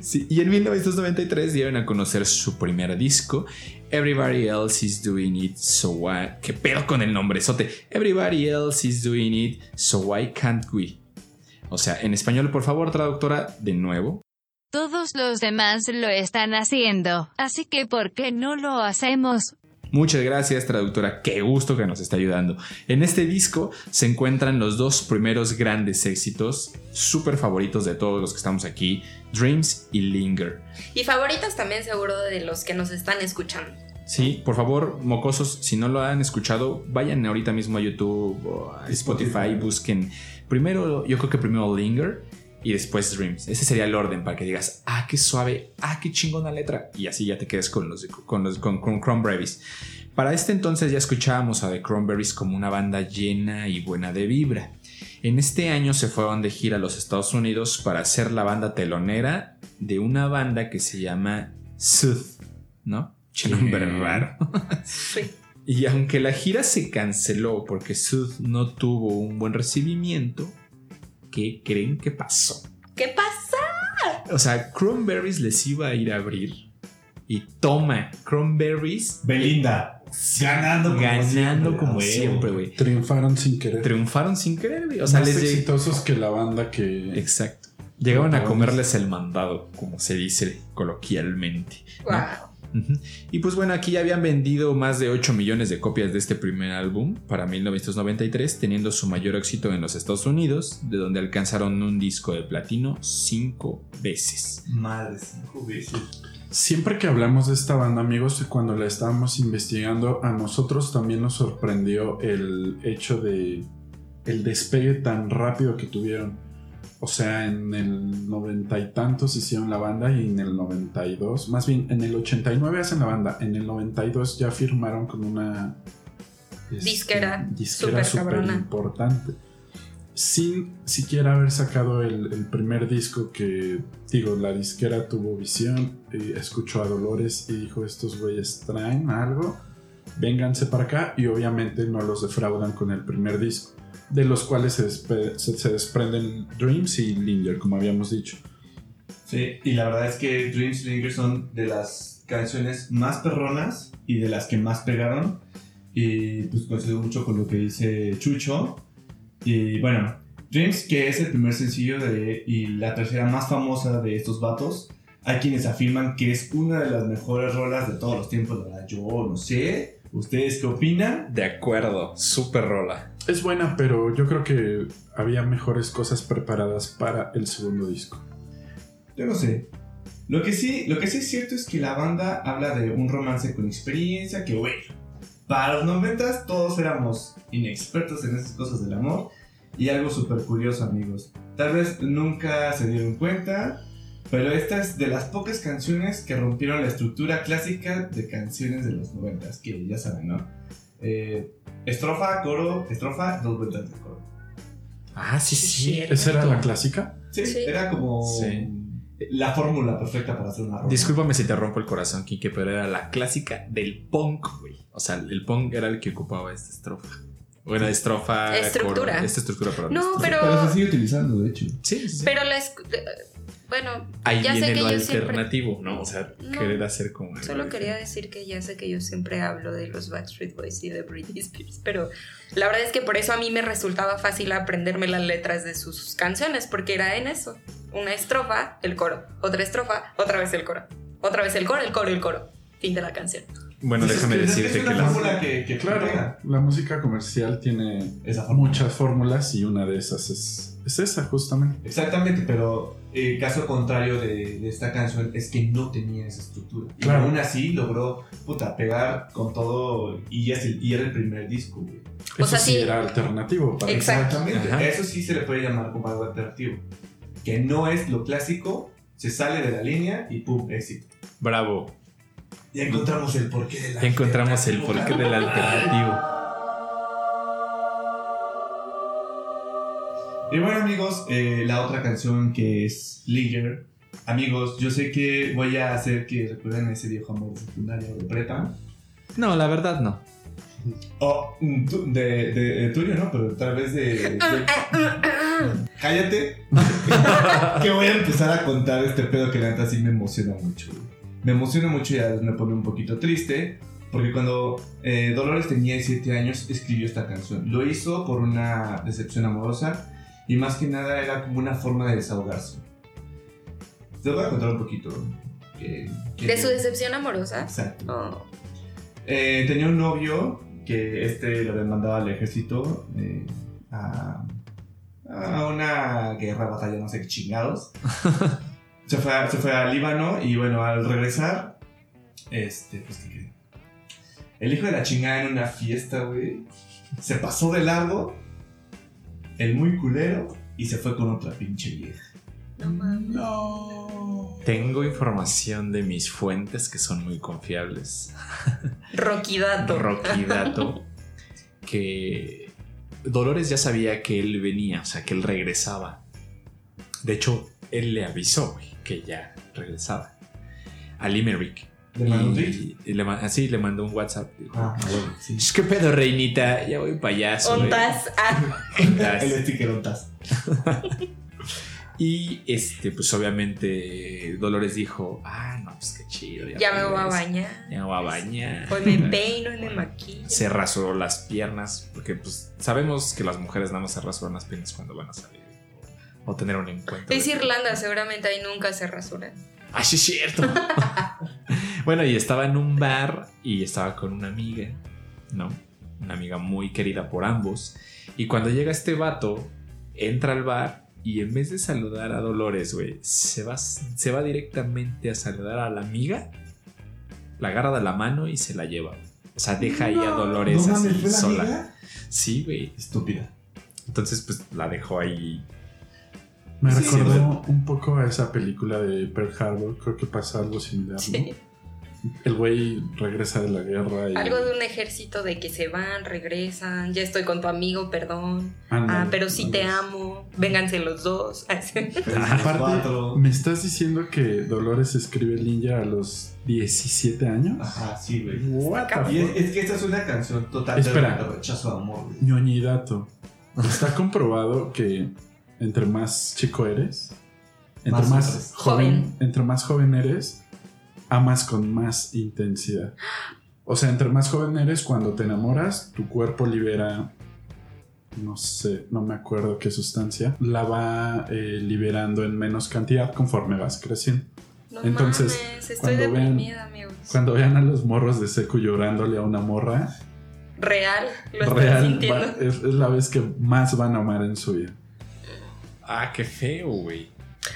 Sí, y en 1993 dieron a conocer su primer disco, Everybody Else Is Doing It, So Why... ¿Qué pedo con el nombre? Sote. Everybody Else Is Doing It, So Why Can't We? O sea, en español, por favor, traductora, de nuevo. Todos los demás lo están haciendo, así que ¿por qué no lo hacemos? Muchas gracias, traductora. Qué gusto que nos está ayudando. En este disco se encuentran los dos primeros grandes éxitos, súper favoritos de todos los que estamos aquí, Dreams y Linger. Y favoritos también seguro de los que nos están escuchando. Sí, por favor, mocosos, si no lo han escuchado, vayan ahorita mismo a YouTube o a Spotify, busquen primero, yo creo que primero Linger y después Dreams. Ese sería el orden para que digas, ah, qué suave, ah, qué chingona letra. Y así ya te quedes con los con los con, con Cranberries. Para este entonces ya escuchábamos a The Cranberries como una banda llena y buena de vibra. En este año se fueron de gira a los Estados Unidos para ser la banda telonera de una banda que se llama Sooth, ¿no? Che nombre raro. Sí. Y aunque la gira se canceló porque Sooth no tuvo un buen recibimiento, ¿qué creen que pasó? ¿Qué pasa? O sea, Cranberries les iba a ir a abrir y toma, Cranberries Belinda. Ganando como ganando siempre, como siempre, güey. Triunfaron sin querer. Triunfaron sin querer, güey. O sea, Más les exitosos que la banda que. Exacto. Llegaban a comerles el mandado, como se dice coloquialmente. ¿no? Y pues bueno, aquí ya habían vendido más de 8 millones de copias de este primer álbum para 1993, teniendo su mayor éxito en los Estados Unidos, de donde alcanzaron un disco de platino cinco veces. Madre, cinco veces. Siempre que hablamos de esta banda, amigos, cuando la estábamos investigando, a nosotros también nos sorprendió el hecho de el despegue tan rápido que tuvieron. O sea, en el noventa y tantos hicieron la banda y en el 92, más bien en el 89 hacen la banda, en el 92 ya firmaron con una este, Disquera disquera súper importante. Sin siquiera haber sacado el, el primer disco que, digo, la disquera tuvo visión, y escuchó a Dolores y dijo, estos güeyes traen algo, vénganse para acá y obviamente no los defraudan con el primer disco, de los cuales se, despe- se- se desprenden Dreams y Linger, como habíamos dicho. Sí, y la verdad es que Dream Slinger son de las canciones más perronas y de las que más pegaron. Y pues coincido mucho con lo que dice Chucho. Y bueno, Dreams, que es el primer sencillo de, y la tercera más famosa de estos vatos, hay quienes afirman que es una de las mejores rolas de todos los tiempos. La verdad, yo no sé. ¿Ustedes qué opinan? De acuerdo, súper rola. Es buena, pero yo creo que había mejores cosas preparadas para el segundo disco. Yo no sé. Lo que sí, lo que sí es cierto es que la banda habla de un romance con experiencia que, bueno, para los noventas todos éramos inexpertos en esas cosas del amor. Y algo súper curioso, amigos. Tal vez nunca se dieron cuenta, pero esta es de las pocas canciones que rompieron la estructura clásica de canciones de los noventas, que ya saben, ¿no? Eh, estrofa, coro, estrofa, dos vueltas de coro. Ah, sí, sí. ¿Esa era la clásica? Sí, Sí. era como Sí. la fórmula perfecta para hacer una rola. Discúlpame si te rompo el corazón, Kike, pero era la clásica del punk, güey. O sea, el punk era el que ocupaba esta estrofa. Bueno, estrofa. Estructura. coro, esta estructura, perdón. No, pero- Pero se sigue utilizando, de hecho. Sí, sí. Pero la eh, bueno, Ahí ya sé viene que lo yo siempre alternativo, ¿no? O sea, No. querer hacer como. Solo quería decir que ya sé que yo siempre hablo de los Backstreet Boys y de Britney Spears, pero la verdad es que por eso a mí me resultaba fácil aprenderme las letras de sus canciones, porque era en eso. Una estrofa, el coro. Otra estrofa, otra vez el coro. Otra vez el coro, el coro, el coro. Fin de la canción. Bueno, déjame es que- decirte es que una la. fórmula que, que Claro, pega. la música comercial tiene Esa fórmula. muchas fórmulas y una de esas es, es esa, justamente. Exactamente, pero el caso contrario de, de esta canción es que no tenía esa estructura. Y Claro. aún así logró, puta, pegar con todo y, es el- y era el primer disco, güey. O Eso sea, sí sí. era alternativo. Para. Exactamente. Ajá. Eso sí se le puede llamar como algo alternativo. Que no es lo clásico, se sale de la línea y pum, éxito. Bravo. Ya encontramos el porqué de la Ya encontramos el porqué del alternativo. Y bueno amigos, eh, la otra canción que es Linger. Amigos, yo sé que voy a hacer que recuerden ese viejo amor de secundaria o de prepa. No, la verdad no. O tú- de, de- de tuyo, ¿no? Pero tal vez de... de- Cállate. que voy a empezar a contar este pedo que la neta sí me emociona mucho. güey. Me emociona mucho y a veces me pone un poquito triste. Porque cuando eh, Dolores tenía 17 años escribió esta canción. Lo hizo por una decepción amorosa y más que nada era como una forma de desahogarse. Te voy a contar un poquito. que- que- De su decepción amorosa. Exacto. Oh. Eh, tenía un novio que este lo mandado al ejército eh, a, a una guerra, batalla, no sé qué chingados. se, fue a, se fue a Líbano y bueno, al regresar, este, pues, ¿qué creen? El hijo de la chingada en una fiesta, güey, se pasó de largo, el muy culero, y se fue con otra pinche vieja. No mames. Tengo información de mis fuentes que son muy confiables. Rocky Dato. Rocky Dato. que Dolores ya sabía que él venía, o sea, que él regresaba. De hecho, él le avisó, güey, que ya regresaba. A Limerick. ¿Le mandó un Y- tweet? y le así le mandó un WhatsApp. Dijo, Ah, bueno, sí. "Es ¿Qué pedo, reinita? Ya voy güey". Ontas. Ah. El sticker ontas. Y este, pues obviamente Dolores dijo, ah, no, pues qué chido. ya me voy a bañar. Ya me voy a bañar. Hoy me peino y me maquillo. Se rasuró las piernas, porque pues sabemos que las mujeres nada más se rasuran las piernas cuando van a salir o tener un encuentro. Es Irlanda, seguramente ahí nunca se rasuran. Ah, sí, es cierto. bueno, y estaba en un bar y estaba con una amiga, ¿no? Una amiga muy querida por ambos. Y cuando llega este vato, entra al bar y en vez de saludar a Dolores, güey, se va, se va directamente a saludar a la amiga, la agarra de la mano y se la lleva. O sea, deja ahí a Dolores No así mames, ¿fue la sola. amiga? Sí, güey. Estúpida. Entonces, pues la dejó ahí. Me Sí, recordó un poco a esa película de Pearl Harbor. Creo que pasa algo similar, ¿no? Sí. El güey regresa de la guerra y. Algo de un ejército de que se van, regresan, ya estoy con tu amigo, perdón. Ándale, ah, pero sí te amo. Vénganse los dos. Aparte. ¿me estás diciendo que Dolores escribe Ninja a los 17 años? Ajá, sí, güey. Y es, es que esta es una canción total Espera. de rechazo a amor, güey. ñoñidato. Está comprobado que entre más chico eres, Entre Más joven, Joven. entre más joven eres, amas con más intensidad. O sea, entre más joven eres, cuando te enamoras, tu cuerpo libera, no sé, no me acuerdo qué sustancia, la va eh, liberando en menos cantidad conforme vas creciendo. No Entonces, mames, estoy cuando vean- deprimida, amigos. Cuando vean a los morros de seco llorándole a una morra, Real, lo estoy real, sintiendo. va- es, es la vez que más van a amar en su vida. Ah, qué feo, güey.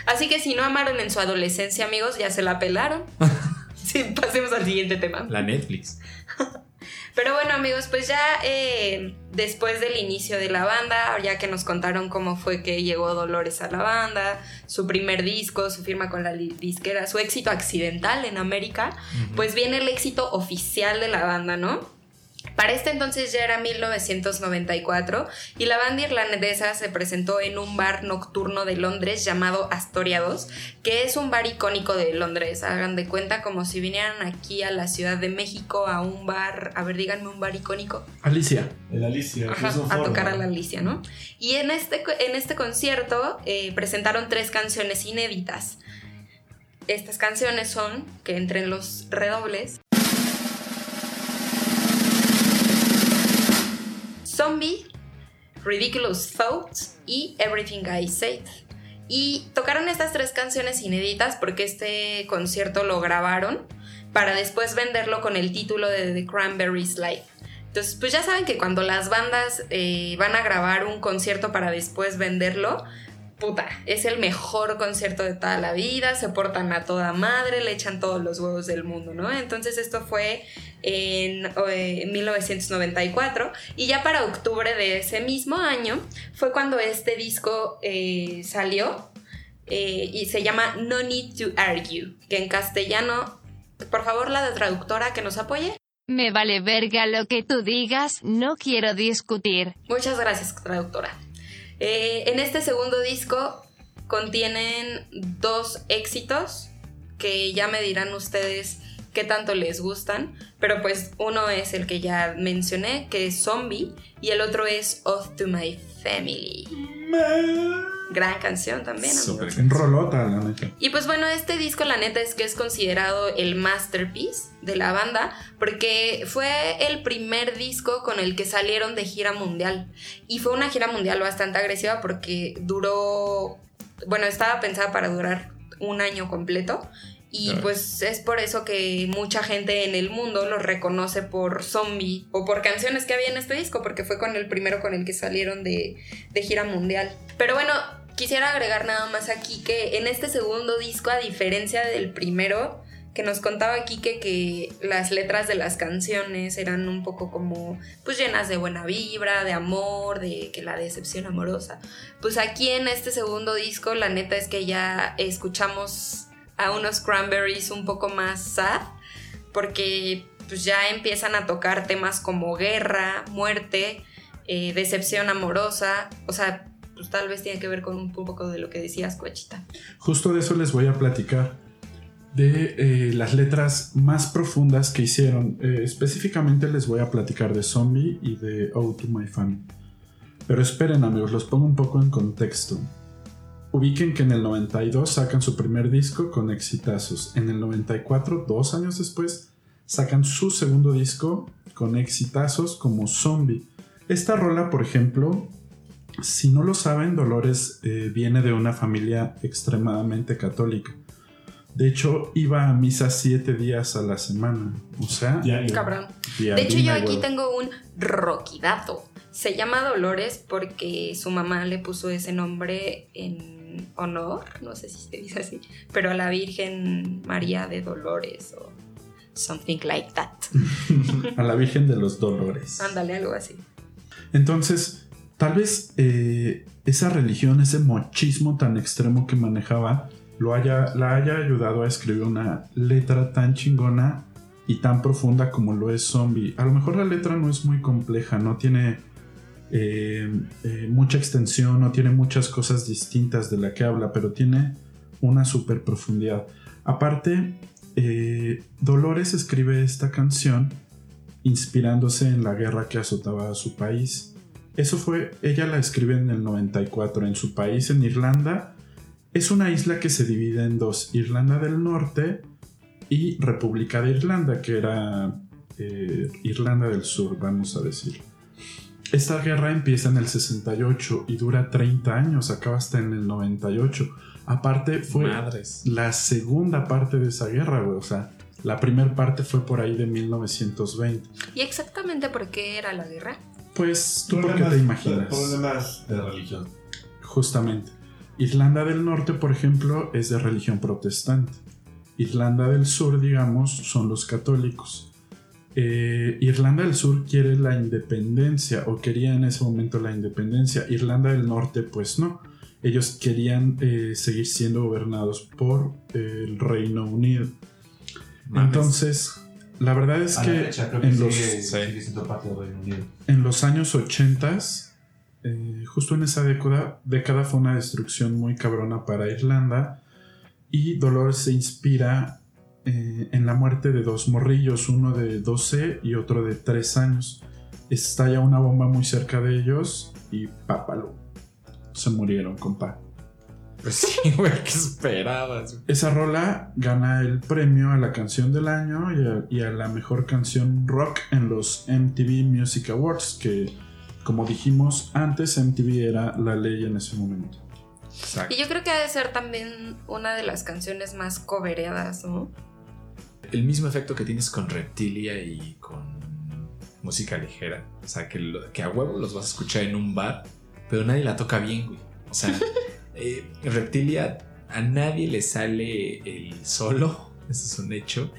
Así que si no amaron en su adolescencia, amigos, ya se la pelaron. sí, pasemos al siguiente tema. La Netflix. Pero bueno, amigos, pues ya eh, después del inicio de la banda, ya que nos contaron cómo fue que llegó Dolores a la banda, su primer disco, su firma con la disquera, su éxito accidental en América, pues viene el éxito oficial de la banda, ¿no? Para este entonces ya era 1994 y la banda irlandesa se presentó en un bar nocturno de Londres llamado Astoria 2, que es un bar icónico de Londres. Hagan de cuenta como si vinieran aquí a la Ciudad de México a un bar, a ver, díganme un bar icónico, Alicia, El Alicia. Ajá, a tocar a la Alicia, ¿no? Y en este, en este concierto eh, presentaron tres canciones inéditas. Estas canciones son, que entren los redobles, Zombie, Ridiculous Thoughts y Everything I Said. Y tocaron estas tres canciones inéditas porque este concierto lo grabaron para después venderlo con el título de The Cranberries Live. Entonces, pues ya saben que cuando las bandas eh, van a grabar un concierto para después venderlo, puta, es el mejor concierto de toda la vida, se portan a toda madre, le echan todos los huevos del mundo, ¿no? Entonces esto fue en eh, 1994 y ya para octubre de ese mismo año fue cuando este disco eh, salió eh, y se llama No Need to Argue, que en castellano, por favor la traductora que nos apoye. Me vale verga lo que tú digas, no quiero discutir. Muchas gracias, traductora. Eh, en este segundo disco contienen dos éxitos que ya me dirán ustedes qué tanto les gustan, pero pues uno es el que ya mencioné, que es Zombie, y el otro es Oath to My Family. Gran canción también. amigos. Rolota, la neta. Y pues bueno, este disco la neta es que es considerado el masterpiece de la banda porque fue el primer disco con el que salieron de gira mundial. Y fue una gira mundial bastante agresiva porque duró, bueno, estaba pensada para durar un año completo. Y pues es por eso que mucha gente en el mundo los reconoce por Zombie o por canciones que había en este disco, porque fue con el primero con el que salieron de, de gira mundial. Pero bueno, quisiera agregar nada más aquí que en este segundo disco, a diferencia del primero, que nos contaba Kike que las letras de las canciones eran un poco como pues llenas de buena vibra, de amor, de que la decepción amorosa. Pues aquí en este segundo disco la neta es que ya escuchamos a unos cranberries un poco más sad porque pues ya empiezan a tocar temas como guerra, muerte, eh, decepción amorosa, o sea, pues tal vez tiene que ver con un, poco de lo que decías, Cochita. Justo de eso les voy a platicar. De eh, las letras más profundas que hicieron. Eh, específicamente les voy a platicar de Zombie y de Oh to My Family. Pero esperen amigos, los pongo un poco en contexto. Ubiquen que en el 92 sacan su primer disco con exitazos. En el 94, dos años después, sacan su segundo disco con exitazos como Zombie. Esta rola, por ejemplo, si no lo saben, Dolores eh, viene de una familia extremadamente católica. De hecho, iba a misa siete días a la semana. O sea, Diario. Cabrón. diario, De hecho, yo aquí tengo un roquidato. Se llama Dolores porque su mamá le puso ese nombre en honor, no sé si se dice así, pero a la Virgen María de Dolores o something like that. A la Virgen de los Dolores. Ándale, algo así. Entonces, tal vez eh, esa religión, ese mochismo tan extremo que manejaba, lo haya, la haya ayudado a escribir una letra tan chingona y tan profunda como lo es Zombie. A lo mejor la letra no es muy compleja, no tiene eh, eh, mucha extensión, no tiene muchas cosas distintas de la que habla, pero tiene una super profundidad. Aparte, Dolores escribe esta canción inspirándose en la guerra que azotaba a su país. Eso fue, ella la escribe en el 94 en su país, en Irlanda. Es una isla que se divide en dos, Irlanda del Norte y República de Irlanda, que era eh, Irlanda del Sur, vamos a decir. Esta guerra empieza en el 68 y dura 30 años, acaba hasta en el 98. Aparte fue Madres. la segunda parte de esa guerra, güey. O sea, la primera parte fue por ahí de 1920. ¿Y exactamente por qué era la guerra? Pues, ¿tú por qué Problemas- te imaginas? Problemas de religión. Justamente. Irlanda del Norte, por ejemplo, es de religión protestante. Irlanda del Sur, digamos, son los católicos. Eh, Irlanda del Sur quiere la independencia o quería en ese momento la independencia. Irlanda del Norte, pues no. Ellos querían eh, seguir siendo gobernados por eh, el Reino Unido. Mames. Entonces, la verdad es que, fecha los, sigue en los años 80, eh, justo en esa década, década fue una destrucción muy cabrona para Irlanda y Dolores se inspira eh, en la muerte de dos morrillos, uno de 12 y otro de 3 años. Estalla una bomba muy cerca de ellos y pápalo. Se murieron, compa. Pues sí, güey, ¿qué esperabas? Esa rola gana el premio a la canción del año y a, y a la mejor canción rock en los MTV Music Awards, que como dijimos antes, MTV era la ley en ese momento. Exacto. Y yo creo que ha de ser también una de las canciones más cobereadas, ¿no? El mismo efecto que tienes con Reptilia y con música ligera. O sea, que, lo- que a huevo los vas a escuchar en un bar, pero nadie la toca bien, güey. O sea, eh, Reptilia a nadie le sale el solo, eso es un hecho.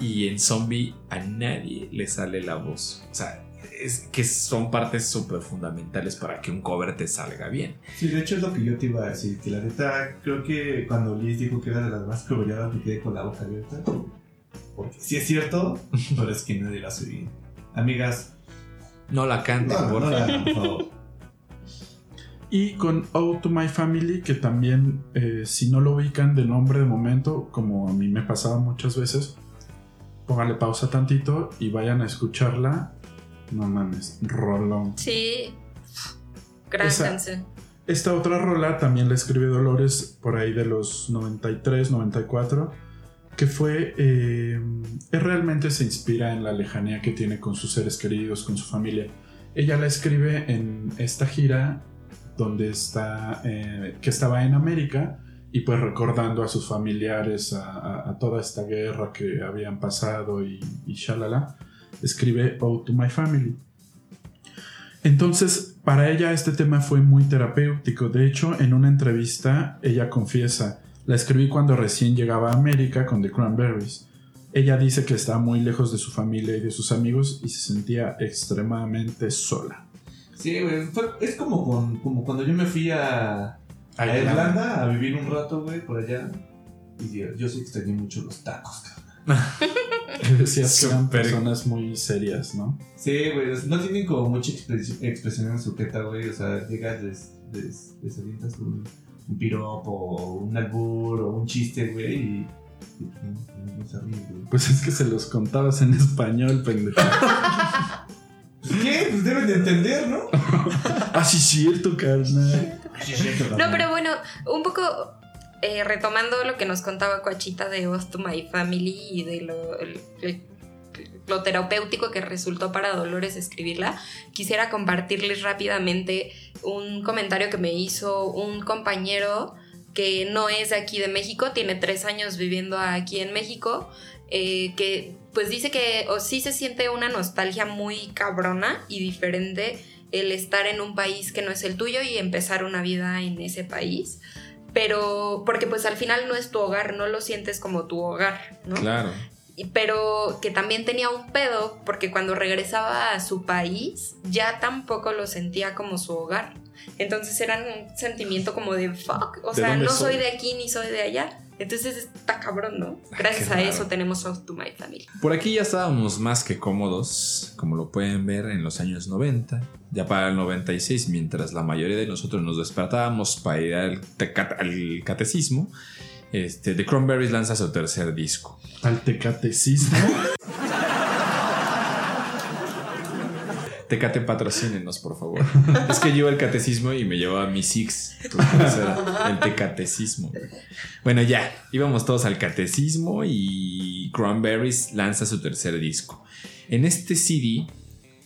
Y en Zombie a nadie le sale la voz. O sea, es que son partes súper fundamentales para que un cover te salga bien. Sí, de hecho es lo que yo te iba a decir, que la neta, creo que cuando Liz dijo que era de las más cobereadas me quedé con la boca abierta. Porque sí es cierto, pero es que nadie la hace bien. Amigas, No la canten, no, no favor. por favor. Y con Ode to My Family, que también, eh, si no lo ubican de nombre de momento, como a mí me pasaba muchas veces, póngale pausa tantito y vayan a escucharla. No mames, rolón. Sí. Gran Esa- canción. Esta otra rola también la escribió Dolores por ahí de los 93, 94, que fue, eh, realmente se inspira en la lejanía que tiene con sus seres queridos, con su familia. Ella la escribe en esta gira donde está, eh, que estaba en América y pues recordando a sus familiares, a, toda esta guerra que habían pasado y, y shalala, escribe Ode to My Family. Entonces, para ella este tema fue muy terapéutico. De hecho, en una entrevista, ella confiesa, la escribí cuando recién llegaba a América con The Cranberries. Ella dice que estaba muy lejos de su familia y de sus amigos y se sentía extremadamente sola. Sí, güey, fue- es como, con, como cuando yo me fui a, a Irlanda. Irlanda a vivir un rato, güey, por allá. Y yo, yo sí extrañé mucho los tacos, cabrón. Que decías que eran Súper. personas muy serias, ¿no? Sí, güey, no tienen como mucha expresi- expresión en su jeta, güey. O sea, llegas, les, les, les avientas un, un piropo, o un albur, o un chiste, güey, y, y pues, no, no, no se ríen, güey. Pues es que se los contabas en español, pendejo. Pues, ¿Qué? Pues deben de entender, ¿no? ah, sí, cierto, carnal. No, pero bueno, un poco eh, retomando lo que nos contaba Coachita de Host to My Family y de lo, el- el- lo terapéutico que resultó para Dolores escribirla, quisiera compartirles rápidamente un comentario que me hizo un compañero que no es de aquí de México, tiene tres años viviendo aquí en México, eh, que pues dice que o sí se siente una nostalgia muy cabrona y diferente el estar en un país que no es el tuyo y empezar una vida en ese país. Pero, porque pues al final no es tu hogar, no lo sientes como tu hogar, ¿no? Claro. Pero que también tenía un pedo porque cuando regresaba a su país ya tampoco lo sentía como su hogar. Entonces era un sentimiento como de fuck, o ¿De sea, no soy soy? de aquí ni soy de allá. Entonces está cabrón, ¿no? Gracias qué a eso tenemos House to My Family. Por aquí ya estábamos más que cómodos, como lo pueden ver en los años 90, ya para el 96, mientras la mayoría de nosotros nos despertábamos para ir al, al catecismo, este, The Cranberries lanza su tercer disco. Al tecatecismo. Tecate, patrocínenos, por favor. es que iba al catecismo y me llevaba mi six. El tecatecismo. Bueno, ya, íbamos todos al catecismo y Cranberries lanza su tercer disco. En este CD,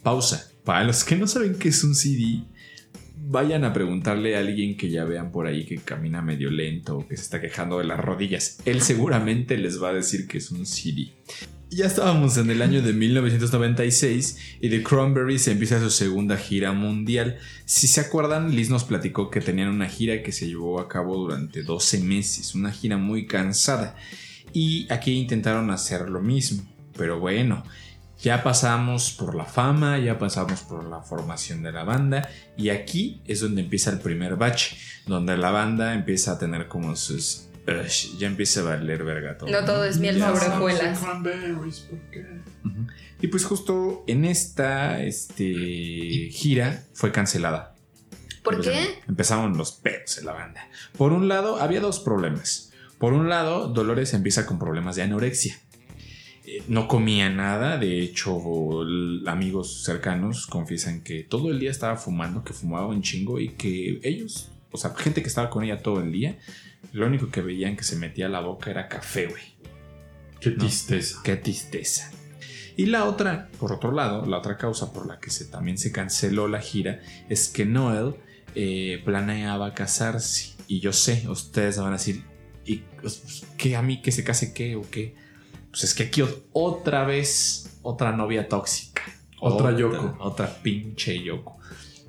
pausa. Para los que no saben qué es un CD, vayan a preguntarle a alguien que ya vean por ahí que camina medio lento o que se está quejando de las rodillas. Él seguramente les va a decir que es un CD. Ya estábamos en el año de 1996 y The Cranberries empieza su segunda gira mundial. Si se acuerdan, Liz nos platicó que tenían una gira que se llevó a cabo durante 12 meses, una gira muy cansada. Y aquí intentaron hacer lo mismo. Pero bueno, ya pasamos por la fama, ya pasamos por la formación de la banda y aquí es donde empieza el primer batch, donde la banda empieza a tener como sus Ush, ya empieza a valer verga todo. No todo es miel sobre hojuelas. Y pues justo en esta este, gira fue cancelada. ¿Por Pues, qué? Empezaron los pedos en la banda. Por un lado, había dos problemas. Por un lado, Dolores empieza con problemas de anorexia. Eh, No comía nada, de hecho amigos cercanos confiesan que todo el día estaba fumando, que fumaba un chingo y que ellos, o sea, gente que estaba con ella todo el día, lo único que veían que se metía a la boca era café, güey. Qué ¿no? tristeza. Qué tristeza. Y la otra, por otro lado, la otra causa por la que se, también se canceló la gira es que Noel eh, planeaba casarse. Y yo sé, ustedes van a decir, ¿y pues, qué a mí que se case qué o qué? Pues es que aquí ot- otra vez, otra novia tóxica. Otra Yoko. Otra pinche Yoko.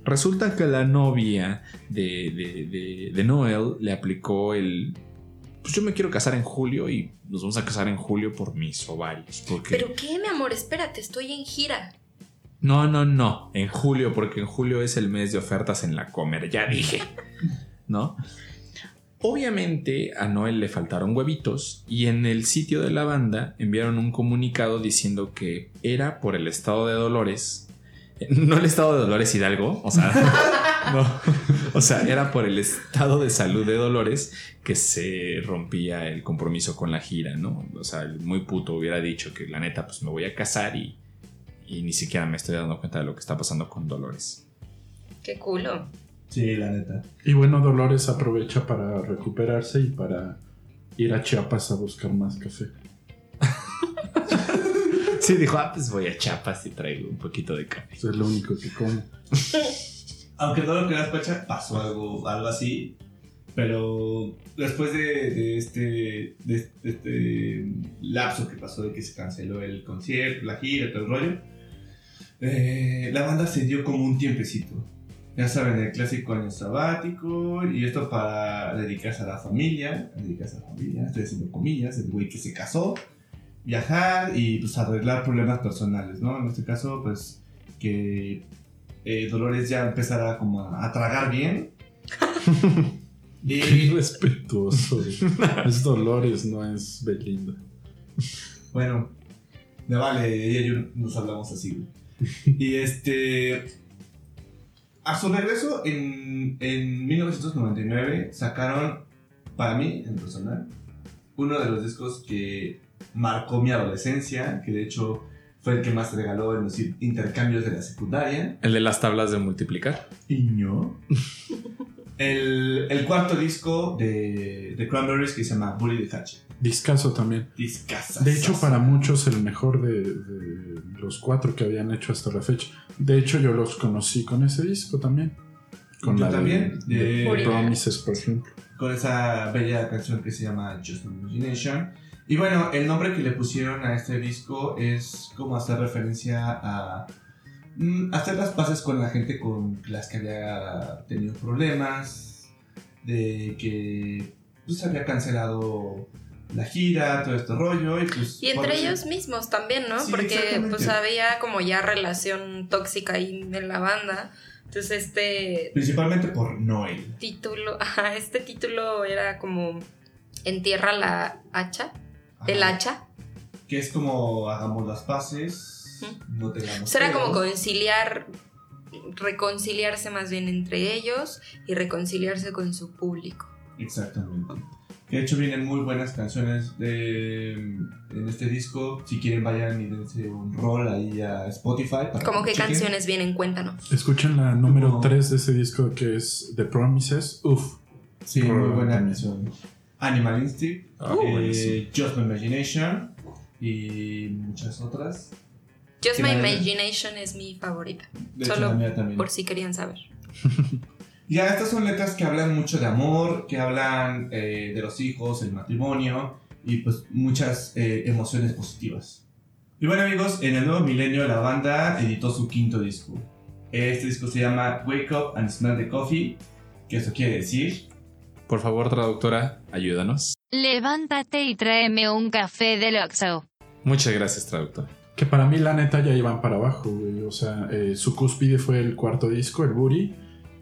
Resulta que la novia de, de, de- de Noel le aplicó el. Pues yo me quiero casar en julio y nos vamos a casar en julio por mis ovarios. Porque. ¿Pero qué, mi amor? Espérate, estoy en gira. No, no, no. En julio, porque en julio es el mes de ofertas en la comer, ya dije. ¿No? Obviamente a Noel le faltaron huevitos y en el sitio de la banda enviaron un comunicado diciendo que era por el estado de Dolores. No el estado de Dolores Hidalgo, o sea, no. O sea, era por el estado de salud de Dolores que se rompía el compromiso con la gira, ¿no? O sea, el muy puto hubiera dicho que la neta, pues me voy a casar y, y ni siquiera me estoy dando cuenta de lo que está pasando con Dolores. Qué culo. Sí, la neta. Y bueno, Dolores aprovecha para recuperarse y para ir a Chiapas a buscar más café. Sí, dijo, ah, pues voy a Chiapas y traigo un poquito de café. Eso es lo único que come. Aunque no lo creas, Pacha, pasó algo, algo así. Pero después de, de este, de, de este lapso que pasó de que se canceló el concierto, la gira, todo el rollo, eh, la banda se dio como un tiempecito. Ya saben, el clásico año sabático, y esto para dedicarse a la familia, dedicarse a la familia, estoy haciendo comillas, el güey que se casó, viajar y pues arreglar problemas personales, ¿no? En este caso, pues que eh, Dolores ya empezara como a, a tragar bien. Qué respetuoso. es Dolores, no es Belinda. bueno, me vale, ella y yo nos hablamos así, güey. Y este. A su regreso, en, en 1999, sacaron, para mí, en personal, uno de los discos que marcó mi adolescencia, que de hecho fue el que más regaló en los intercambios de la secundaria. El de las tablas de multiplicar. Iño. El, el cuarto disco de, de Cranberries que se llama Bully the Hatchet. Discaso también. Discasa. De hecho, para muchos el mejor de, de los cuatro que habían hecho hasta la fecha. De hecho, yo los conocí con ese disco también. Con Yo la de- también, de, de- Promises, por ejemplo. Con esa bella canción que se llama Just Imagination. Y bueno, el nombre que le pusieron a este disco es como hacer referencia a mm, hacer las paces con la gente con las que había tenido problemas, de que pues había cancelado la gira, todo este rollo. Y, pues, Y entre ellos mismos también, ¿no? Sí, Porque pues había como ya relación tóxica ahí en la banda. Entonces este Principalmente por Noel. título, ajá, este título era como Entierra la hacha, el Ajá. hacha. Que es como hagamos las paces, no tengamos. Eso era como conciliar, reconciliarse más bien entre ellos y reconciliarse con su público. Exactamente. Que de hecho vienen muy buenas canciones de, en este disco. Si quieren vayan y dense un rol ahí a Spotify. Para ¿Cómo que qué chequen. canciones vienen? Cuéntanos. Escuchen la número Como- 3 de ese disco que es The Promises. Uf. Sí, muy buena canción. Animal Instinct, Ah, eh. Just My Imagination y muchas otras. Just My Imagination es mi favorita. De hecho, Solo la mía también. por si querían saber. Ya, estas son letras que hablan mucho de amor, que hablan eh, de los hijos, el matrimonio y pues muchas eh, emociones positivas. Y bueno amigos, en el nuevo milenio la banda editó su quinto disco. Este disco se llama Wake Up and Smell the Coffee, que eso quiere decir... Por favor, traductora, ayúdanos. Levántate y tráeme un café del Oxxo. Muchas gracias, traductora. Que para mí, la neta, ya iban para abajo, güey. O sea, eh, su cúspide fue el cuarto disco, el Booty.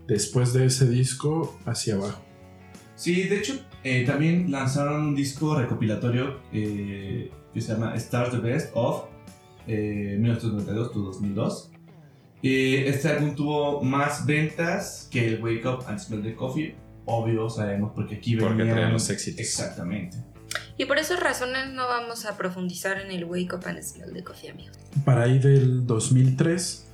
Después de ese disco, hacia abajo. Sí, de hecho, eh, también lanzaron un disco recopilatorio eh, que se llama Stars the Best of eh, 1992-2002. Eh, este álbum tuvo más ventas que el Wake Up and Smell the Coffee. Obvio, sabemos, porque aquí Porque venían... traían los éxitos. Exactamente. Y por esas razones no vamos a profundizar en el Wake Up and Smell de Coffee, amigos. Para ahí del 2003,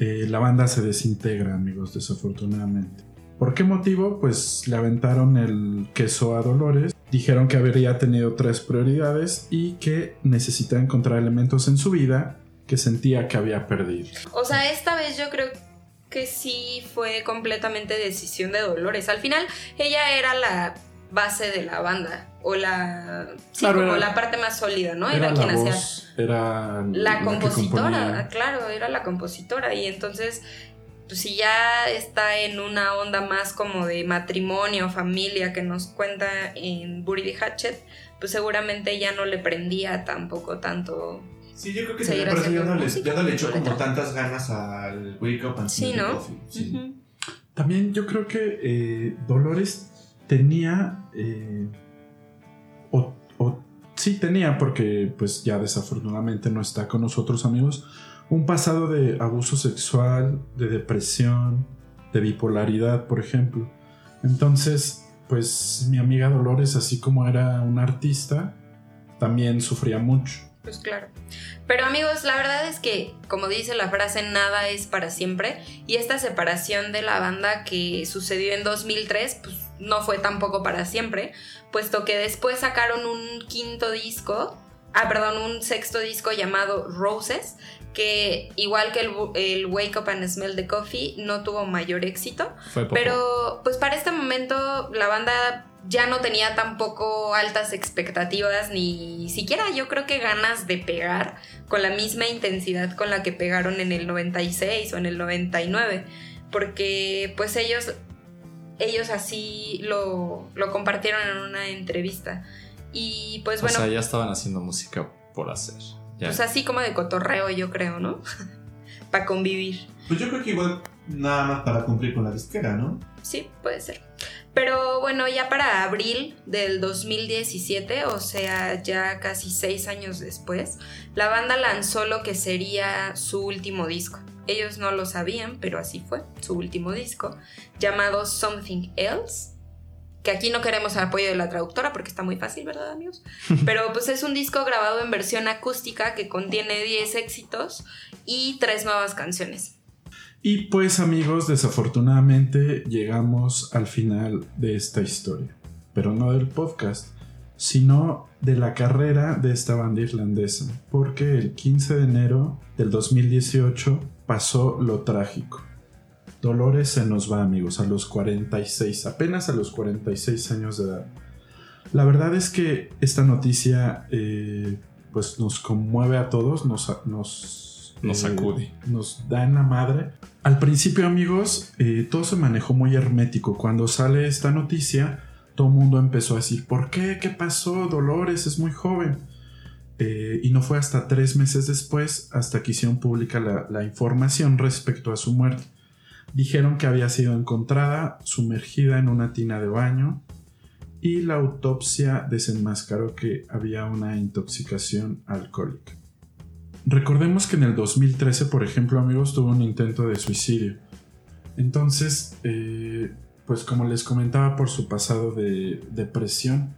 eh, la banda se desintegra, amigos, desafortunadamente. ¿Por qué motivo? Pues le aventaron el queso a Dolores. Dijeron que habría tenido tres prioridades y que necesitaba encontrar elementos en su vida que sentía que había perdido. O sea, esta vez yo creo que sí fue completamente decisión de Dolores. Al final, ella era la base de la banda. O la. Sí, Claro, como era- la parte más sólida, ¿no? era quien hacía. era La compositora, claro, era la compositora. Y entonces, pues si ya está en una onda más como de matrimonio, familia, que nos cuenta en the Hatchet, pues seguramente ya no le prendía tampoco tanto. Sí, yo creo que Seguir también por eso ya no, le, música, ya no le echó como tantas ganas al Wake Up and Sí, ¿no? Coffee. Sí. Ujú. También yo creo que eh, Dolores tenía. eh, o, o- sí, tenía, porque pues ya desafortunadamente no está con nosotros, amigos. Un pasado de abuso sexual, de depresión, de bipolaridad, por ejemplo. Entonces, pues mi amiga Dolores, así como era una artista, también sufría mucho. Pues claro. Pero amigos, la verdad es que, como dice la frase, nada es para siempre. Y esta separación de la banda que sucedió en 2003, pues no fue tampoco para siempre, puesto que después sacaron un quinto disco, ah, perdón, un sexto disco llamado Roses, que igual que el, el Wake Up and Smell the Coffee, no tuvo mayor éxito. Fue poco. Pero pues para este momento la banda ya no tenía tampoco altas expectativas ni siquiera yo creo que ganas de pegar con la misma intensidad con la que pegaron en el 96 o en el 99 porque pues ellos ellos así lo, lo compartieron en una entrevista y pues bueno o sea, ya estaban haciendo música por hacer. Ya. pues así como de cotorreo yo creo no para convivir Pues yo creo que igual nada más para cumplir con la disquera, ¿no? Sí, puede ser. Pero bueno, ya para abril del 2017, o sea, ya casi seis años después, la banda lanzó lo que sería su último disco. Ellos no lo sabían, pero así fue, su último disco, llamado Something Else. Que aquí no queremos el apoyo de la traductora porque está muy fácil, ¿verdad, amigos? Pero pues es un disco grabado en versión acústica que contiene 10 éxitos y tres nuevas canciones. Y pues amigos, desafortunadamente llegamos al final de esta historia, pero no del podcast, sino de la carrera de esta banda irlandesa, porque el 15 de enero del 2018 pasó lo trágico. Dolores se nos va amigos a los 46, apenas a los 46 años de edad. La verdad es que esta noticia eh, pues nos conmueve a todos, nos, nos, Nos eh, sacude. nos da en la madre. Al principio, amigos, eh, todo se manejó muy hermético. Cuando sale esta noticia, todo el mundo empezó a decir, ¿por qué? ¿Qué pasó? Dolores es muy joven. Eh, y no fue hasta tres meses después, hasta que hicieron pública la, la información respecto a su muerte. Dijeron que había sido encontrada sumergida en una tina de baño y la autopsia desenmascaró que había una intoxicación alcohólica. Recordemos que en el 2013, por ejemplo, amigos, tuvo un intento de suicidio. Entonces, eh, pues como les comentaba por su pasado de depresión,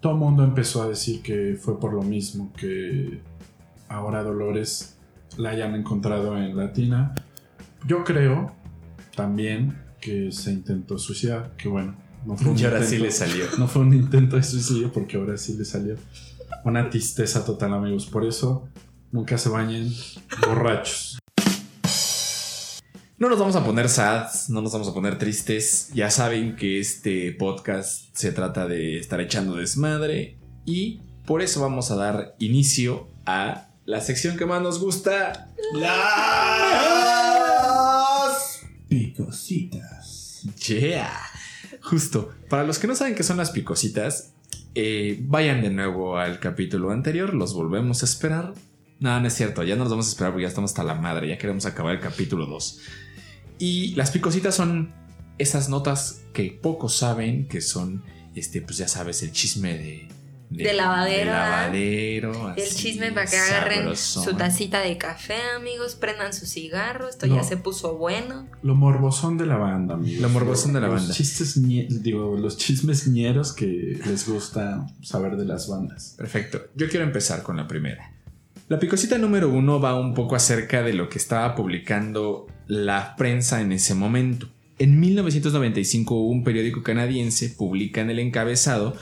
todo el mundo empezó a decir que fue por lo mismo que ahora Dolores la hayan encontrado en Latina. Yo creo también que se intentó suicidar, que bueno, no fue un Y ahora intento- sí le salió. No fue un intento de suicidio porque ahora sí le salió. Una tristeza total, amigos. Por eso, nunca se bañen borrachos. No nos vamos a poner sads, no nos vamos a poner tristes. Ya saben que este podcast se trata de estar echando desmadre y por eso vamos a dar inicio a la sección que más nos gusta. Las picositas. Yeah. Justo. Para los que no saben qué son las picositas, eh, vayan de nuevo al capítulo anterior, los volvemos a esperar. No, no es cierto, ya no los vamos a esperar porque ya estamos hasta la madre, ya queremos acabar el capítulo 2. Y las picositas son esas notas que pocos saben, que son, este, pues ya sabes, el chisme de... De lavadero, de lavadero, El chisme para que agarren sabrosón. su tacita de café, amigos, prendan su cigarro, esto No. ya se puso bueno. Lo morbosón de la banda, amigos. Lo morbosón de la Los banda. Chistes, ñe- digo, los chismes ñeros que les gusta saber de las bandas. Perfecto. Yo quiero empezar con la primera. La picosita número uno va un poco acerca de lo que estaba publicando la prensa en ese momento. En 1995 un periódico canadiense publica en el encabezado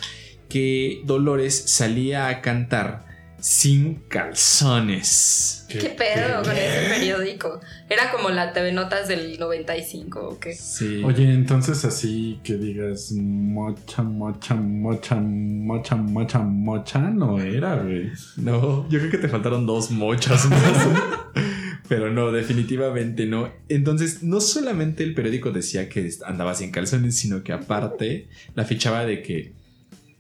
que Dolores salía a cantar sin calzones. ¿Qué, pedo con ese periódico? Era como la TV Notas del 95, ¿o qué? Sí. Oye, entonces así que digas mocha, mocha, mocha, mocha, mocha, mocha, no era, güey. No, yo creo que te faltaron dos mochas más. Pero no, definitivamente no. Entonces, no solamente el periódico decía que andaba sin calzones, sino que aparte la fichaba de que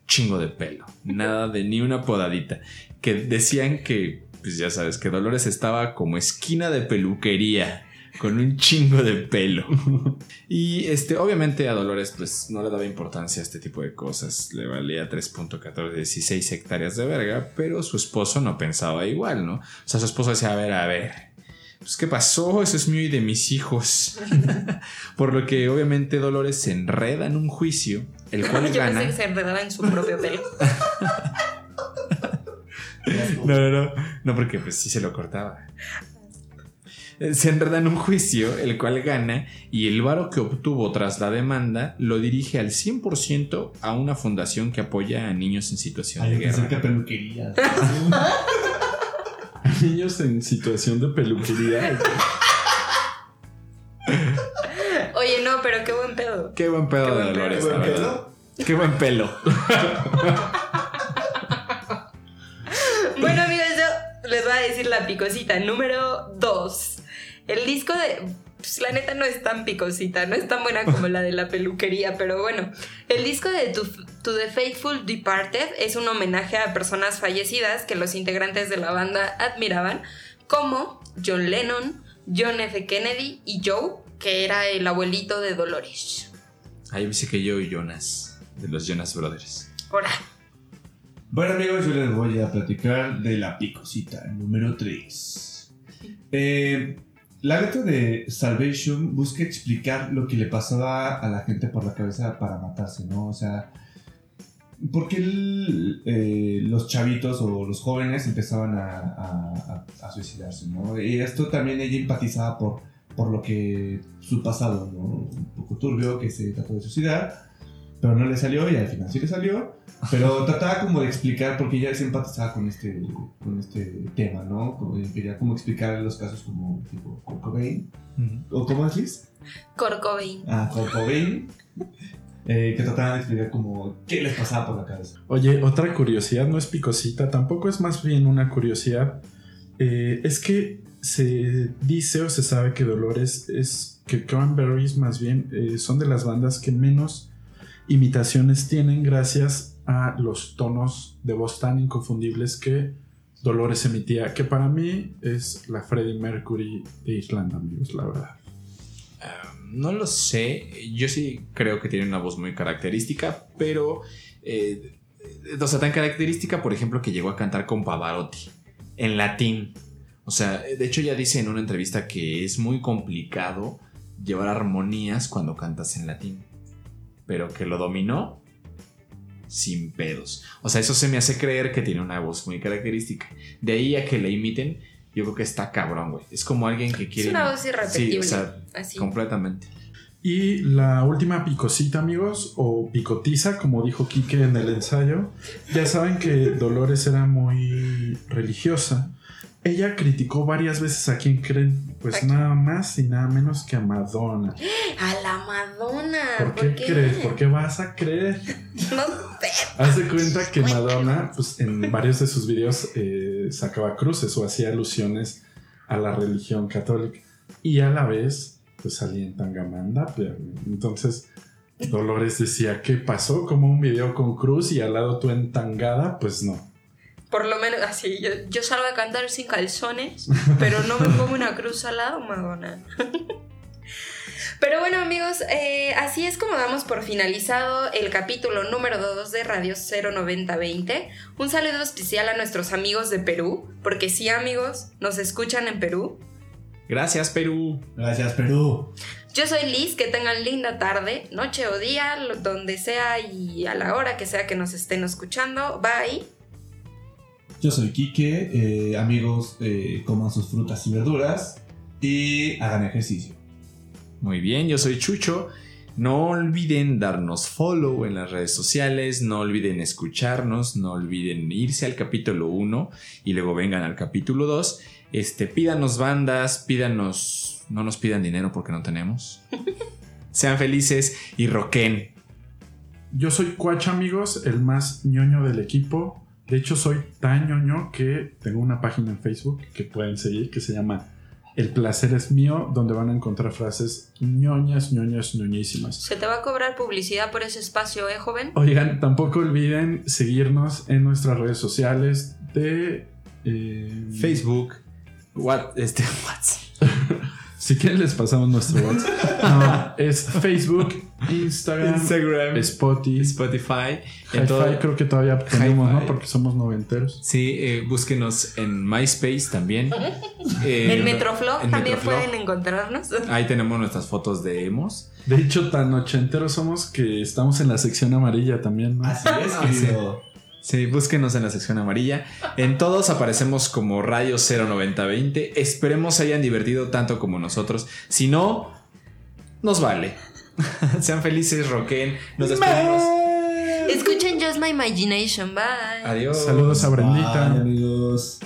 chingo de pelo. Nada de ni una podadita. Que decían que, pues ya sabes, que Dolores estaba como esquina de peluquería. Con un chingo de pelo. Y este, obviamente a Dolores, pues no le daba importancia a este tipo de cosas. Le valía 3.14, 16 hectáreas de verga. Pero su esposo no pensaba igual, ¿no? O sea, su esposo decía, a ver, a ver. Pues, ¿qué pasó? Eso es mío y de mis hijos. Por lo que, obviamente, Dolores se enreda en un juicio, el cual Yo gana. pensé que se enredaba en su propio pelo. No, no, no. No, porque pues sí se lo cortaba. Eh, Se enreda en un juicio, el cual gana, y el varo que obtuvo tras la demanda lo dirige al 100% a una fundación que apoya a niños en situación Ay, de pensé que guerra. peluquería. Niños en situación de peluquería. Oye, no, pero qué buen pedo. Qué buen pedo Qué de buen Dolores, pedo. la ¿Buen verdad. Qué buen pelo. decir la picosita número 2. El disco de. Pues la neta no es tan picosita, no es tan buena como la de la peluquería, pero bueno. El disco de To, To the Faithful Departed es un homenaje a personas fallecidas que los integrantes de la banda admiraban, como John Lennon, John F. Kennedy y Joe, que era el abuelito de Dolores. Ahí dice que yo y Jonas, de los Jonas Brothers. Ahora, Bueno amigos, yo les voy a platicar de la picosita número 3. la letra de Salvation busca explicar lo que le pasaba a la gente por la cabeza para matarse, ¿no? O sea, ¿por qué el- eh, los chavitos o los jóvenes empezaban a- a- a suicidarse, ¿no? Y esto también ella empatizaba por, por lo que su pasado, ¿no? Un poco turbio, que se trató de suicidar, pero no le salió y al final sí le salió. Pero trataba como de explicar, porque ella se empatizaba con este, con este tema, ¿no? Como, quería como explicar los casos como tipo Kurt Cobain. ¿O cómo es Liz? Cobain. Ah, Kurt Cobain. eh, que trataban de explicar como qué les pasaba por la cabeza. Oye, otra curiosidad, no es picosita, tampoco es más bien una curiosidad. eh, es que se dice o se sabe que Dolores es. que Cranberries más bien eh, son de las bandas que menos imitaciones tienen gracias a los tonos de voz tan inconfundibles que Dolores emitía, que para mí es la Freddie Mercury de Irlanda, amigos, la verdad. No lo sé, yo sí creo que tiene una voz muy característica, pero... eh, sea, tan característica, por ejemplo, que llegó a cantar con Pavarotti en latín. O sea, de hecho ya dice en una entrevista que es muy complicado llevar armonías cuando cantas en latín. Pero que lo dominó, sin pedos. O sea, eso se me hace creer que tiene una voz muy característica. De ahí a que le imiten, yo creo que está cabrón, güey. Es como alguien que quiere. Es una voz irrepetible. Sí, o sea, así. completamente. Y la última picosita, amigos, o picotiza, como dijo Quique en el ensayo. Ya saben que Dolores era muy religiosa. Ella criticó varias veces a quien creen, pues nada más y nada menos que a Madonna. A la Madonna. ¿Por qué, crees? ¿Por qué vas a creer? No sé. Haz de cuenta que Madonna, pues en varios de sus videos eh, sacaba cruces o hacía alusiones a la religión católica. Y a la vez pues salía en Tangamanda. Entonces Dolores decía, ¿qué pasó? Como un video con cruz y al lado tú en tangada, pues no. Por lo menos así, yo, yo salgo a cantar sin calzones, pero no me pongo una cruz al lado, Madonna. Pero bueno amigos, eh, así es como damos por finalizado el capítulo número 2 de Radio 09020. Un saludo especial a nuestros amigos de Perú, porque sí amigos, nos escuchan en Perú. Gracias, Perú. Gracias, Perú. Yo soy Liz, que tengan linda tarde, noche o día, donde sea y a la hora que sea que nos estén escuchando. Bye. Yo soy Quique, eh, amigos, eh, coman sus frutas y verduras y hagan ejercicio. Muy bien, yo soy Chucho. No olviden darnos follow en las redes sociales, no olviden escucharnos, no olviden irse al capítulo 1 y luego vengan al capítulo 2 este, pídanos bandas, pídanos. No nos pidan dinero porque no tenemos. Sean felices y roquen. Yo soy Cuacha, amigos, el más ñoño del equipo. De hecho, soy tan ñoño que tengo una página en Facebook que pueden seguir que se llama El placer es mío, donde van a encontrar frases ñoñas, ñoñas, ñoñísimas. Se te va a cobrar publicidad por ese espacio, ¿eh, joven? Oigan, tampoco olviden seguirnos en nuestras redes sociales de eh, Facebook, What, este, si quieren les pasamos nuestro WhatsApp. No, es Facebook, Instagram, Instagram Spotify. Spotify. En todo, creo que todavía tenemos, ¿no? Porque somos noventeros. Sí, eh, búsquenos en MySpace también. Eh, en Metroflog también pueden encontrarnos. Ahí tenemos nuestras fotos de emos. De hecho, tan ochenteros somos que estamos en la sección amarilla también, ¿no? Así es, querido. Sí, búsquenos en la sección amarilla. En todos aparecemos como Radio 09020. Esperemos se hayan divertido tanto como nosotros. Si no, nos vale. Sean felices, roquen. Nos despedimos. Escuchen Just My Imagination. Bye. Adiós. Saludos a Brendita. Bye, amigos.